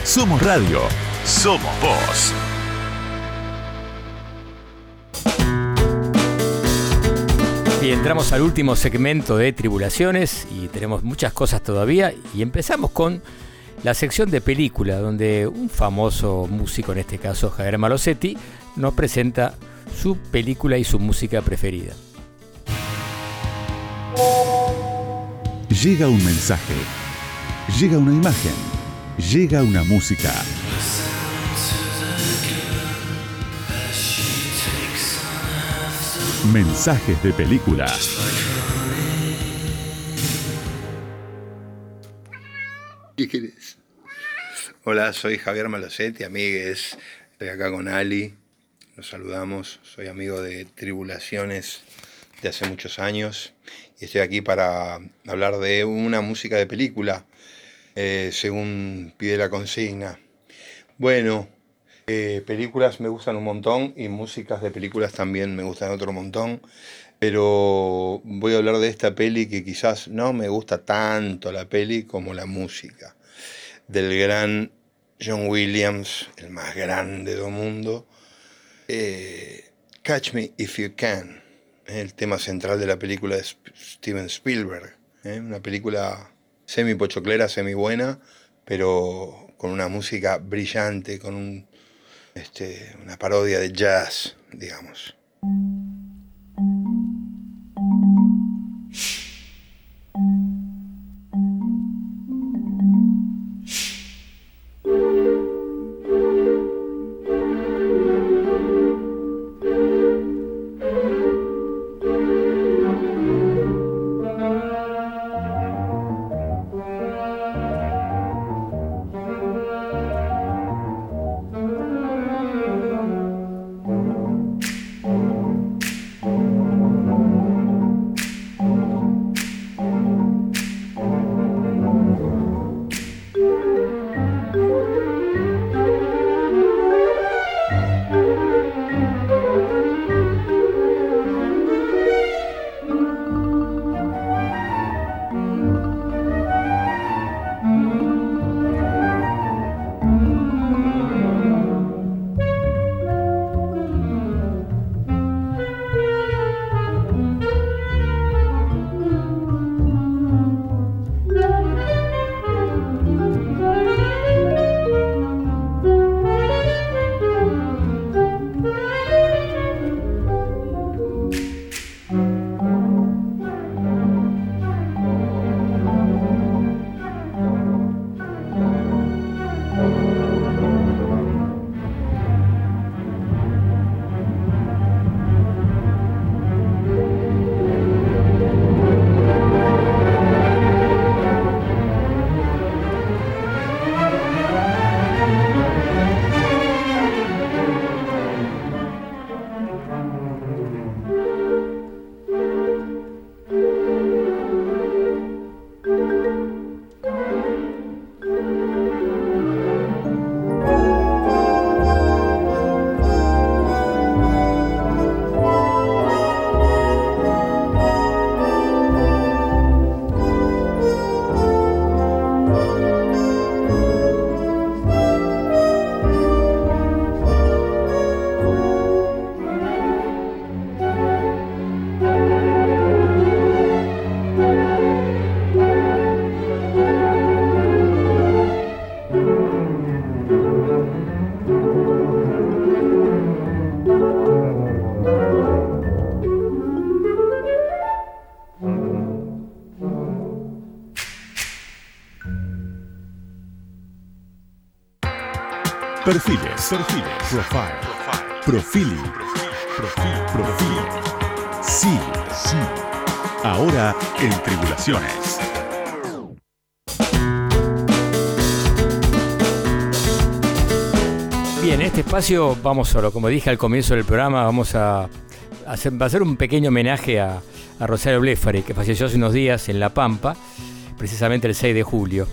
Somos Radio. Somos Voz. Y entramos al último segmento de Tribulaciones y tenemos muchas cosas todavía y empezamos con la sección de película donde un famoso músico, en este caso Javier Malosetti, nos presenta su película y su música preferida. Llega un mensaje. Llega una imagen. Llega una música. Mensajes de película. ¿Qué querés? Hola, soy Javier Malosetti, amigues. Estoy acá con Ali. Nos saludamos. Soy amigo de Tribulaciones de hace muchos años. Y estoy aquí para hablar de una música de película, eh, según pide la consigna. Bueno, eh, películas me gustan un montón y músicas de películas también me gustan otro montón. Pero voy a hablar de esta peli que quizás no me gusta tanto la peli como la música. Del gran John Williams, el más grande del mundo. Eh, Catch Me If You Can, el tema central de la película de Steven Spielberg. ¿eh? Una película semi pochoclera, semi buena, pero con una música brillante, con este, una parodia de jazz, digamos. Profile, profiling, profil, profil. Sí, sí. Ahora en Tribulaciones. Bien, en este espacio vamos solo, como dije al comienzo del programa, vamos a hacer, va a hacer un pequeño homenaje a, a Rosario Blefari, que falleció hace unos días en La Pampa, precisamente el 6 de julio.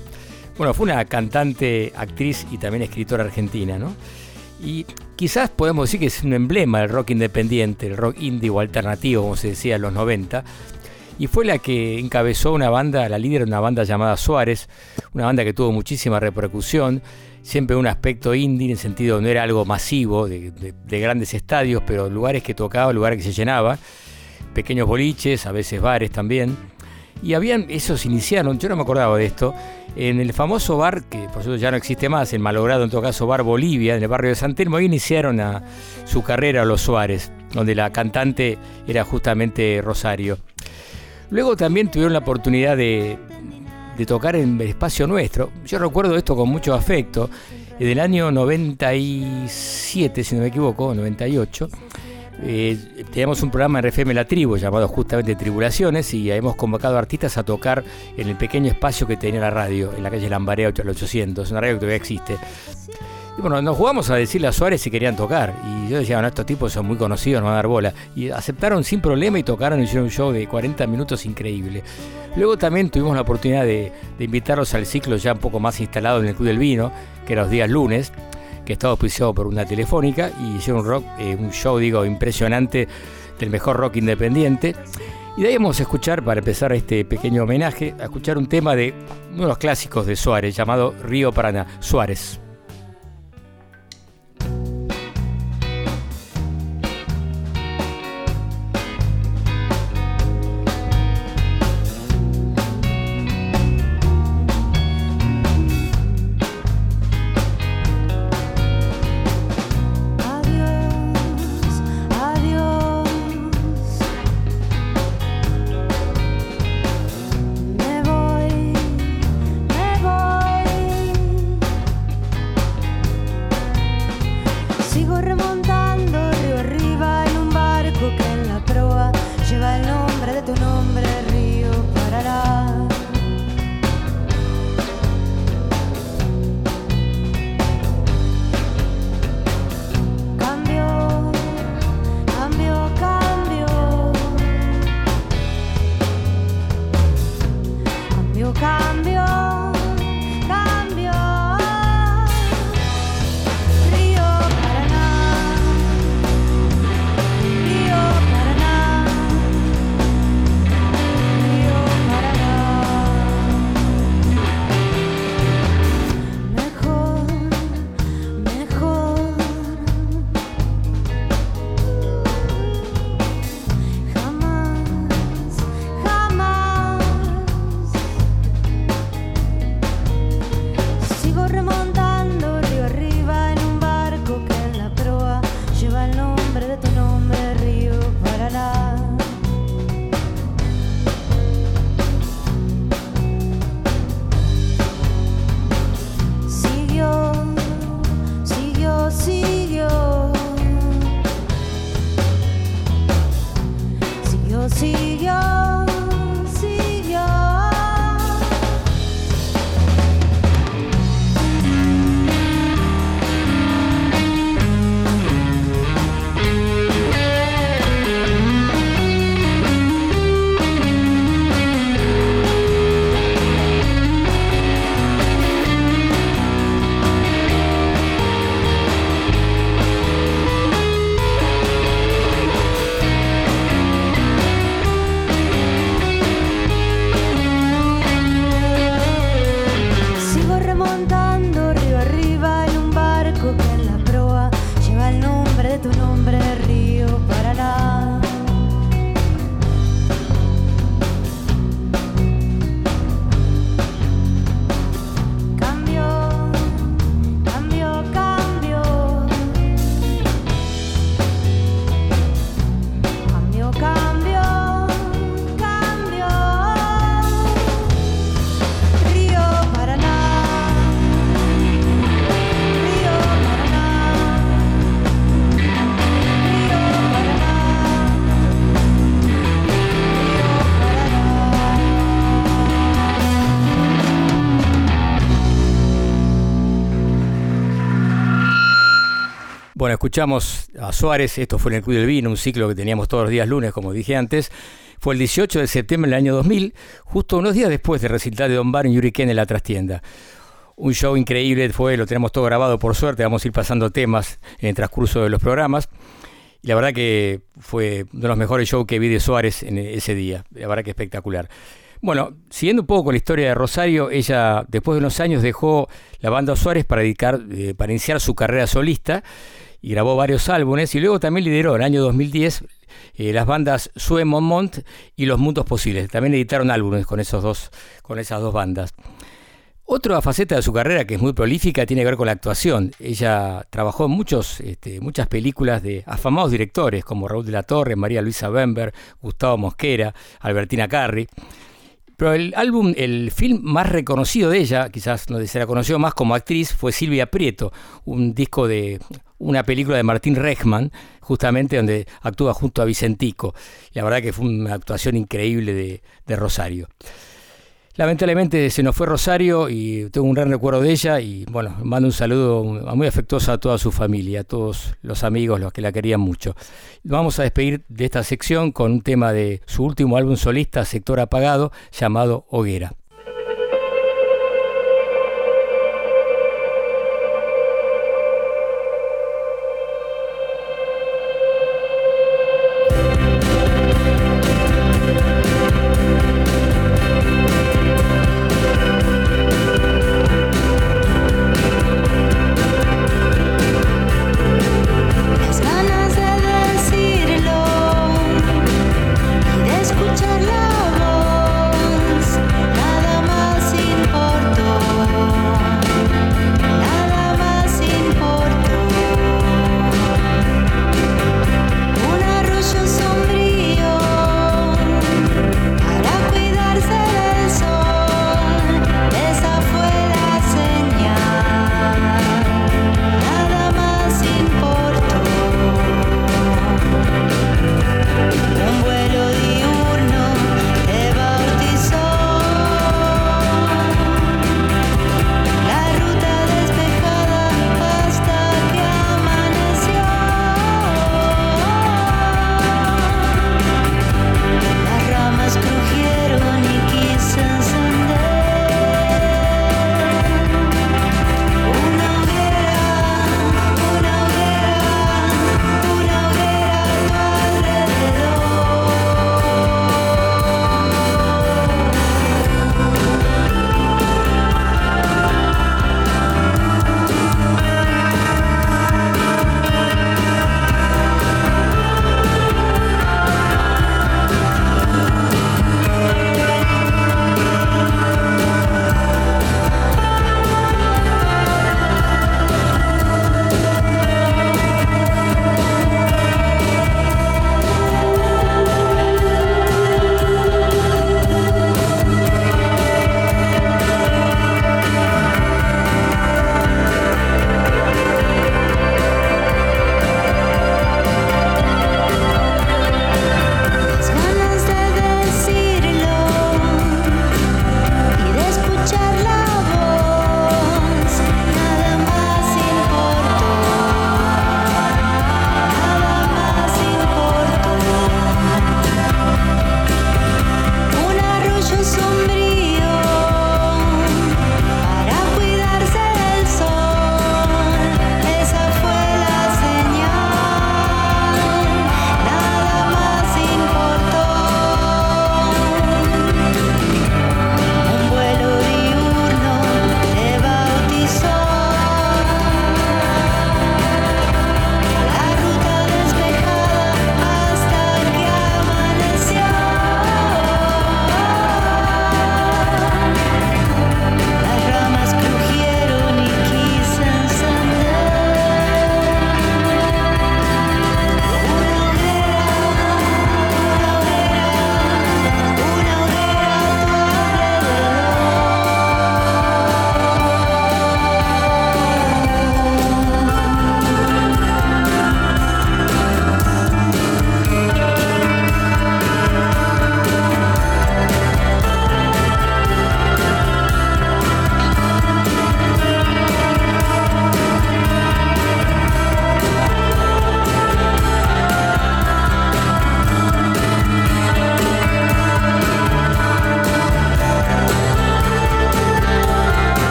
Bueno, fue una cantante, actriz y también escritora argentina, ¿no? Y quizás podemos decir que es un emblema del rock independiente, el rock indie o alternativo, como se decía en los 90. Y fue la que encabezó una banda, la líder de una banda llamada Suárez, una banda que tuvo muchísima repercusión, siempre un aspecto indie en el sentido no era algo masivo, de, de grandes estadios, pero lugares que tocaba, lugares que se llenaba, pequeños boliches, a veces bares también. Y habían, esos iniciaron, yo no me acordaba de esto, en el famoso bar, que por supuesto ya no existe más, el malogrado en todo caso bar Bolivia, en el barrio de San Telmo, ahí iniciaron a, su carrera los Suárez, donde la cantante era justamente Rosario. Luego también tuvieron la oportunidad de, de tocar en el espacio nuestro. Yo recuerdo esto con mucho afecto. En el año 97, si no me equivoco, 98, eh, teníamos un programa en RFM La Tribu llamado justamente Tribulaciones y hemos convocado artistas a tocar en el pequeño espacio que tenía la radio, en la calle Lambaré 800, una radio que todavía existe. Y bueno, nos jugamos a decirle a Suárez si querían tocar. Y yo decía, bueno, estos tipos son muy conocidos, no van a dar bola. Y aceptaron sin problema y tocaron y hicieron un show de 40 minutos increíble. Luego también tuvimos la oportunidad de, de invitarlos al ciclo ya un poco más instalado en el Club del Vino, que era los días lunes que estaba auspiciado por una telefónica y hicieron un, rock, eh, un show, digo, impresionante del mejor rock independiente. Y de ahí vamos a escuchar, para empezar este pequeño homenaje, a escuchar un tema de uno de los clásicos de Suárez, llamado Río Paraná, Suárez. Escuchamos a Suárez, esto fue en el Club del Vino, un ciclo que teníamos todos los días lunes, como dije antes. Fue el 18 de septiembre del año 2000, justo unos días después del recital de Don Bar en Yuriken en la trastienda. Un show increíble fue, lo tenemos todo grabado por suerte, vamos a ir pasando temas en el transcurso de los programas. Y la verdad que fue uno de los mejores shows que vi de Suárez en ese día, la verdad que espectacular. Bueno, siguiendo un poco con la historia de Rosario, ella después de unos años dejó la banda Suárez para, dedicar, eh, para iniciar su carrera solista y grabó varios álbumes y luego también lideró en el año 2010 eh, las bandas Sue Monmont y Los Mundos Posibles. También editaron álbumes con, esos dos, con esas dos bandas. Otra faceta de su carrera que es muy prolífica tiene que ver con la actuación. Ella trabajó en muchos, este, muchas películas de afamados directores como Raúl de la Torre, María Luisa Bember, Gustavo Mosquera, Albertina Carri. Pero el álbum, el film más reconocido de ella, quizás no se la conoció más como actriz, fue Silvia Prieto, un disco de una película de Martín Rechman, justamente donde actúa junto a Vicentico. La verdad que fue una actuación increíble de, de Rosario. Lamentablemente se nos fue Rosario y tengo un gran recuerdo de ella y bueno, mando un saludo muy afectuoso a toda su familia, a todos los amigos, los que la querían mucho. Vamos a despedir de esta sección con un tema de su último álbum solista, Sector Apagado, llamado Hoguera.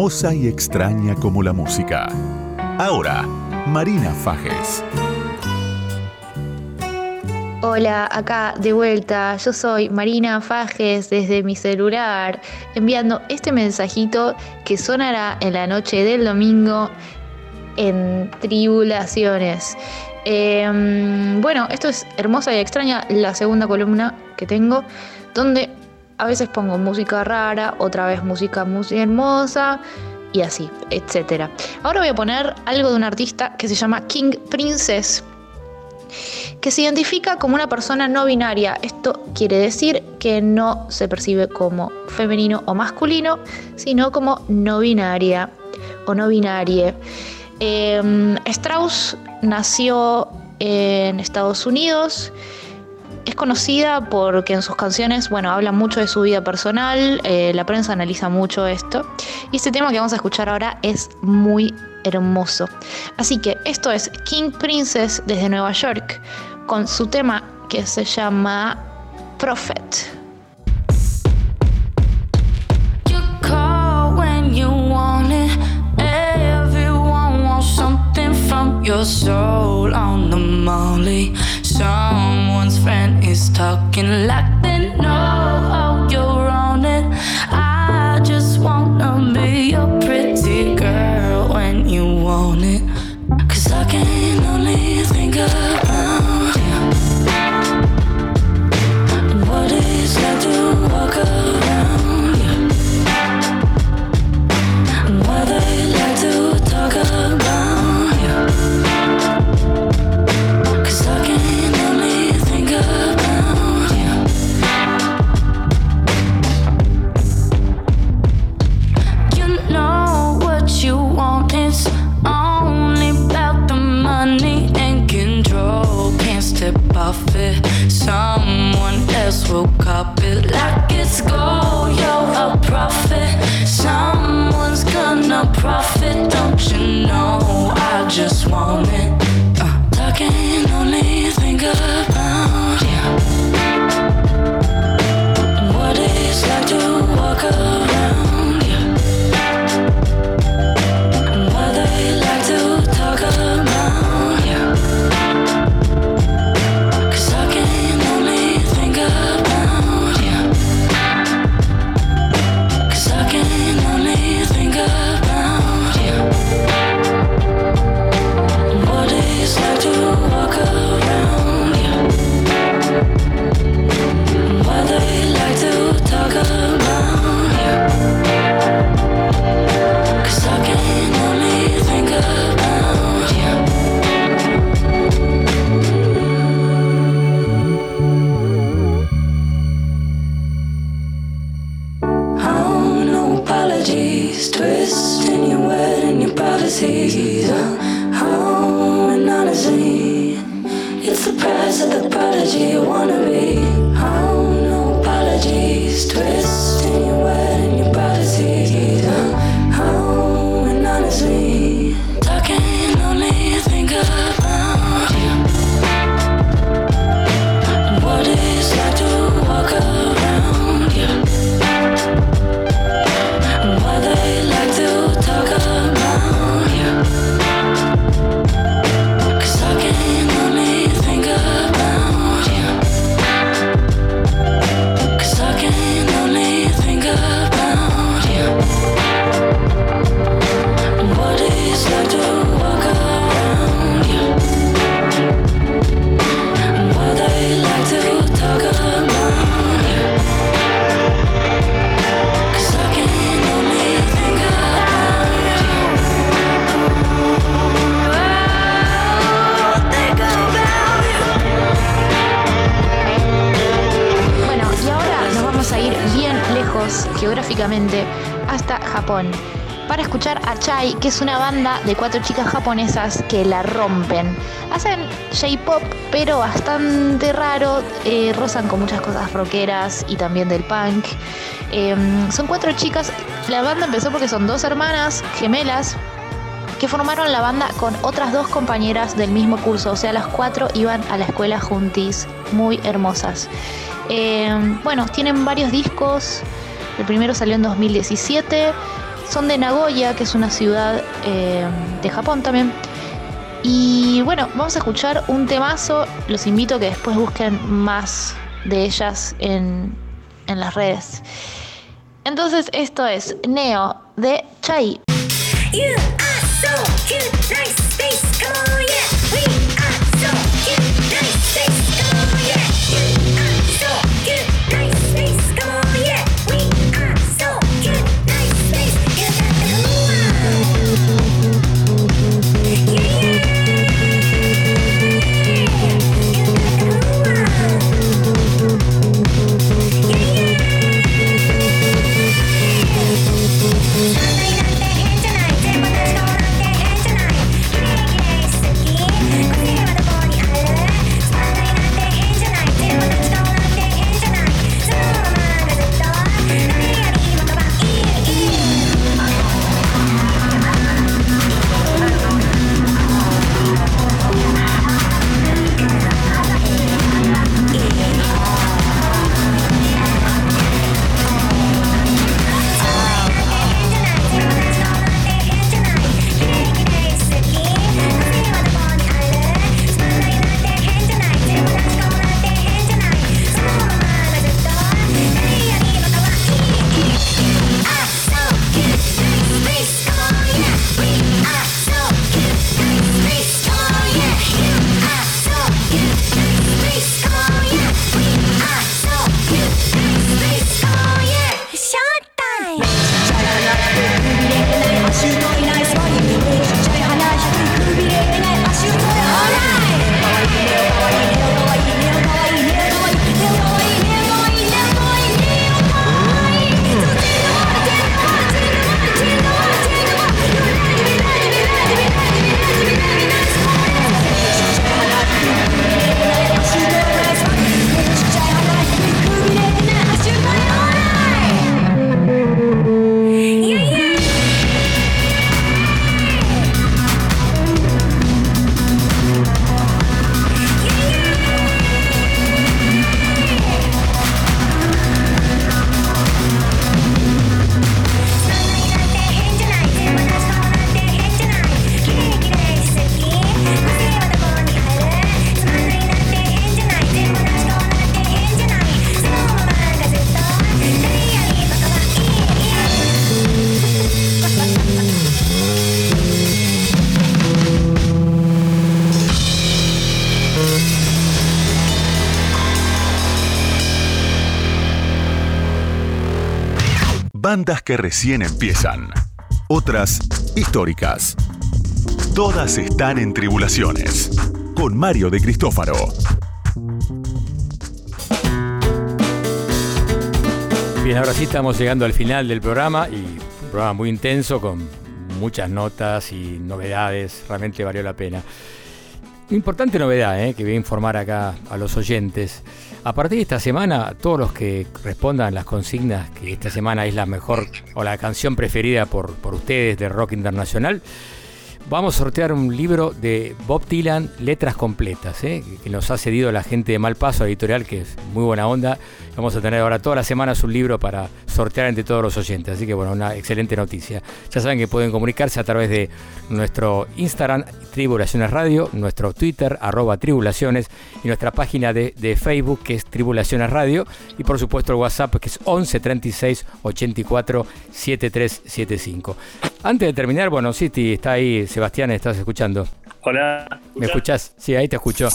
Hermosa y extraña como la música. Ahora, Marina Fajes. Hola, acá de vuelta. Yo soy Marina Fajes desde mi celular, enviando este mensajito que sonará en la noche del domingo en Tribulaciones. Em, bueno, esto es hermosa y extraña, la segunda columna que tengo, donde a veces pongo música rara, otra vez música muy hermosa y así, etc. Ahora voy a poner algo de un artista que se llama King Princess que se identifica como una persona no binaria. Esto quiere decir que no se percibe como femenino o masculino, sino como no binaria o no binarie. Em, Strauss nació en Estados Unidos. Es conocida porque en sus canciones, bueno, habla mucho de su vida personal, eh, la prensa analiza mucho esto. Y este tema que vamos a escuchar ahora es muy hermoso. Así que esto es King Princess desde Nueva York con su tema que se llama Prophet. Your soul on the. talking like they know que es una banda de cuatro chicas japonesas que la rompen. Hacen J-pop, pero bastante raro, eh, rozan con muchas cosas rockeras y también del punk. Em, son cuatro chicas, la banda empezó porque son dos hermanas gemelas que formaron la banda con otras dos compañeras del mismo curso, o sea, las cuatro iban a la escuela juntis, muy hermosas. Eh, bueno, tienen varios discos, el primero salió en 2017, son de Nagoya, que es una ciudad eh, de Japón también. Y bueno, vamos a escuchar un temazo. Los invito a que después busquen más de ellas en, en las redes. Entonces, esto es Neo de Chai. You Que recién empiezan. Otras históricas. Todas están en tribulaciones. Con Mario de Cristófaro. Bien, ahora sí estamos llegando al final del programa y un programa muy intenso con muchas notas y novedades. Realmente valió la pena. Importante novedad eh, que voy a informar acá a los oyentes. A partir de esta semana, todos los que respondan las consignas, que esta semana es la mejor o la canción preferida por, por ustedes de rock internacional, vamos a sortear un libro de Bob Dylan, Letras Completas, ¿eh? que nos ha cedido la gente de Malpaso Editorial, que es muy buena onda. Vamos a tener ahora todas las semanas un libro para sortear entre todos los oyentes. Así que bueno, una excelente noticia. Ya saben que pueden comunicarse a través de nuestro Instagram, Tribulaciones Radio, nuestro Twitter, arroba Tribulaciones, y nuestra página de, de Facebook, que es Tribulaciones Radio, y por supuesto el WhatsApp, que es 11 36 84 7375. Antes de terminar, bueno, City está ahí, Sebastián, estás escuchando. Hola. ¿Me escuchás? Sí, ahí te escucho.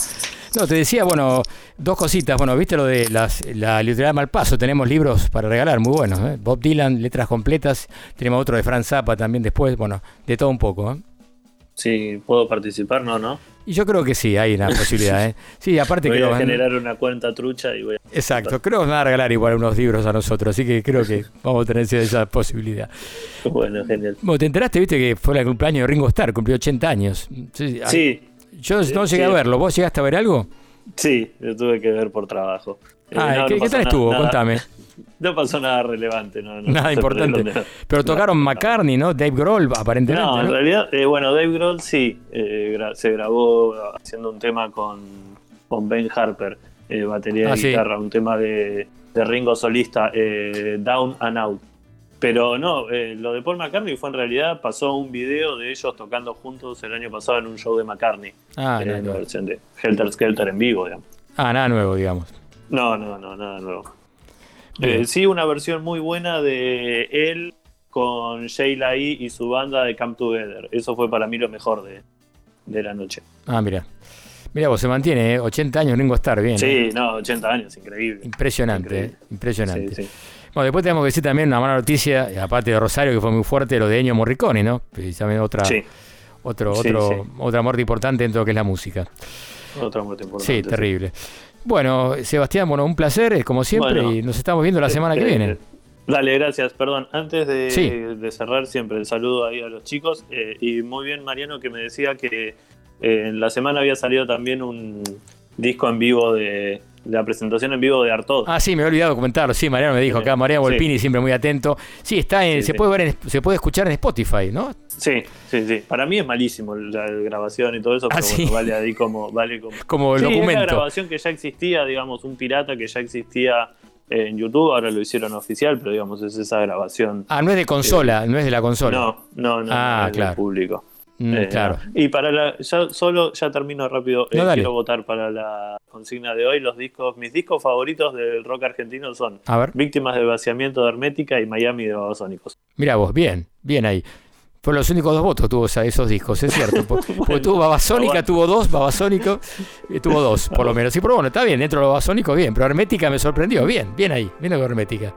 No, te decía, bueno, dos cositas. Bueno, viste lo de las, la literatura de Malpaso. Tenemos libros para regalar, muy buenos. ¿eh? Bob Dylan, letras completas. Tenemos otro de Franz Zappa también después. Bueno, de todo un poco. ¿eh? Sí, ¿puedo participar? No, no. Y yo creo que sí, hay una posibilidad. ¿eh? Sí, aparte voy creo a que- generar una cuenta trucha y voy a... Exacto, creo que van a regalar igual unos libros a nosotros, así que creo que vamos a tener esa- posibilidad. Bueno, genial. Bueno, te enteraste, viste, que fue el cumpleaños de Ringo Starr, cumplió 80 años. Sí. Sí. Yo no llegué Sí. a verlo, ¿vos llegaste a ver algo? Sí, lo tuve que ver por trabajo. Eh, Ah, no, ¿qué, no qué pasó tal estuvo? nada- Contame. No pasó nada relevante, no, Nada importante. de- Pero tocaron McCartney, ¿no? Dave Grohl, aparentemente. No, en realidad, eh, bueno, Dave Grohl sí, eh, gra- se grabó haciendo un tema con, con Ben Harper, batería Ah, y sí. guitarra, un tema de, de Ringo solista, Down and Out. Pero no, eh, lo de Paul McCartney fue en realidad, pasó un video de ellos tocando juntos el año pasado en un show de McCartney. Ah, no, la versión de Helter Skelter en vivo, digamos. Ah, nada nuevo, digamos. No, no, no, nada nuevo. Eh, sí, una versión muy buena de él con Sheila E. y su banda de Come Together. Eso fue para mí lo mejor de, de la noche. Ah, mira. Mira, vos se mantiene, ¿eh? 80 años Ringo Starr, bien. Sí, ¿eh? no, 80 años, increíble. Impresionante, Increíble. ¿eh? impresionante. Sí, sí. Bueno, después tenemos que decir también una mala noticia, aparte de Rosario, que fue muy fuerte, lo de Ennio Morricone, ¿no? Precisamente otra, Sí. otro, Sí, otro, sí. otra muerte importante dentro de lo que es la música. Otra muerte importante. Sí, terrible. Bueno, Sebastián, bueno, un placer, eh, como siempre, Bueno. y nos estamos viendo la semana que Eh, viene. Dale, gracias. Perdón, antes de, Sí. de cerrar siempre el saludo ahí a los chicos. eh, y muy bien, Mariano, que me decía que eh, en la semana había salido también un disco en vivo de la presentación en vivo de Artod. Ah, sí, me he olvidado comentarlo. Sí, Mariano me dijo acá, Mariano Sí. Volpini, siempre muy atento. Sí, está en, Sí, se sí. puede ver, en- se puede escuchar en Spotify, ¿no? Sí, sí, sí. Para mí es malísimo la grabación y todo eso, Ah, pero bueno, vale ahí como, vale como. Como el Sí, es documento. grabación que ya existía, digamos, un pirata que ya existía en YouTube, ahora lo hicieron oficial, pero digamos, es esa grabación. Ah, no es de consola, no es de la consola. No, no, no, Ah, no es del claro. público. Mm, Eh, claro. Y para la, ya solo, ya termino rápido. eh, No, dale. quiero votar para la consigna de hoy. Los discos, mis discos favoritos del rock argentino son A ver. Víctimas de vaciamiento de Hermética y Miami de Babasónicos. Mira vos, bien, bien ahí. Fueron los únicos dos votos tuvo esa- esos discos, es cierto. Po- Porque tuvo Babasónica, aguante. tuvo dos, Babasónico, eh, tuvo dos, por lo menos. Sí, pero bueno, está bien, dentro de los Babasónicos, bien. Pero Hermética me sorprendió, bien, bien ahí, bien con Hermética.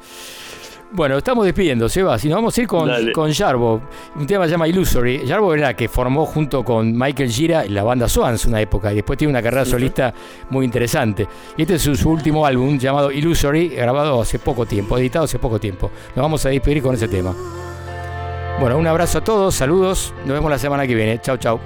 Bueno, estamos despidiendo, Seba. Si nos vamos a ir con, Dale. con Jarbo, un tema que se llama Illusory. Jarbo era que formó junto con Michael Gira la banda Swans una época y después tiene una carrera solista muy interesante. Y este es su, su último álbum llamado Illusory, grabado hace poco tiempo, editado hace poco tiempo. Nos vamos a despedir con ese tema. Bueno, un abrazo a todos, saludos, nos vemos la semana que viene. Chau, chau.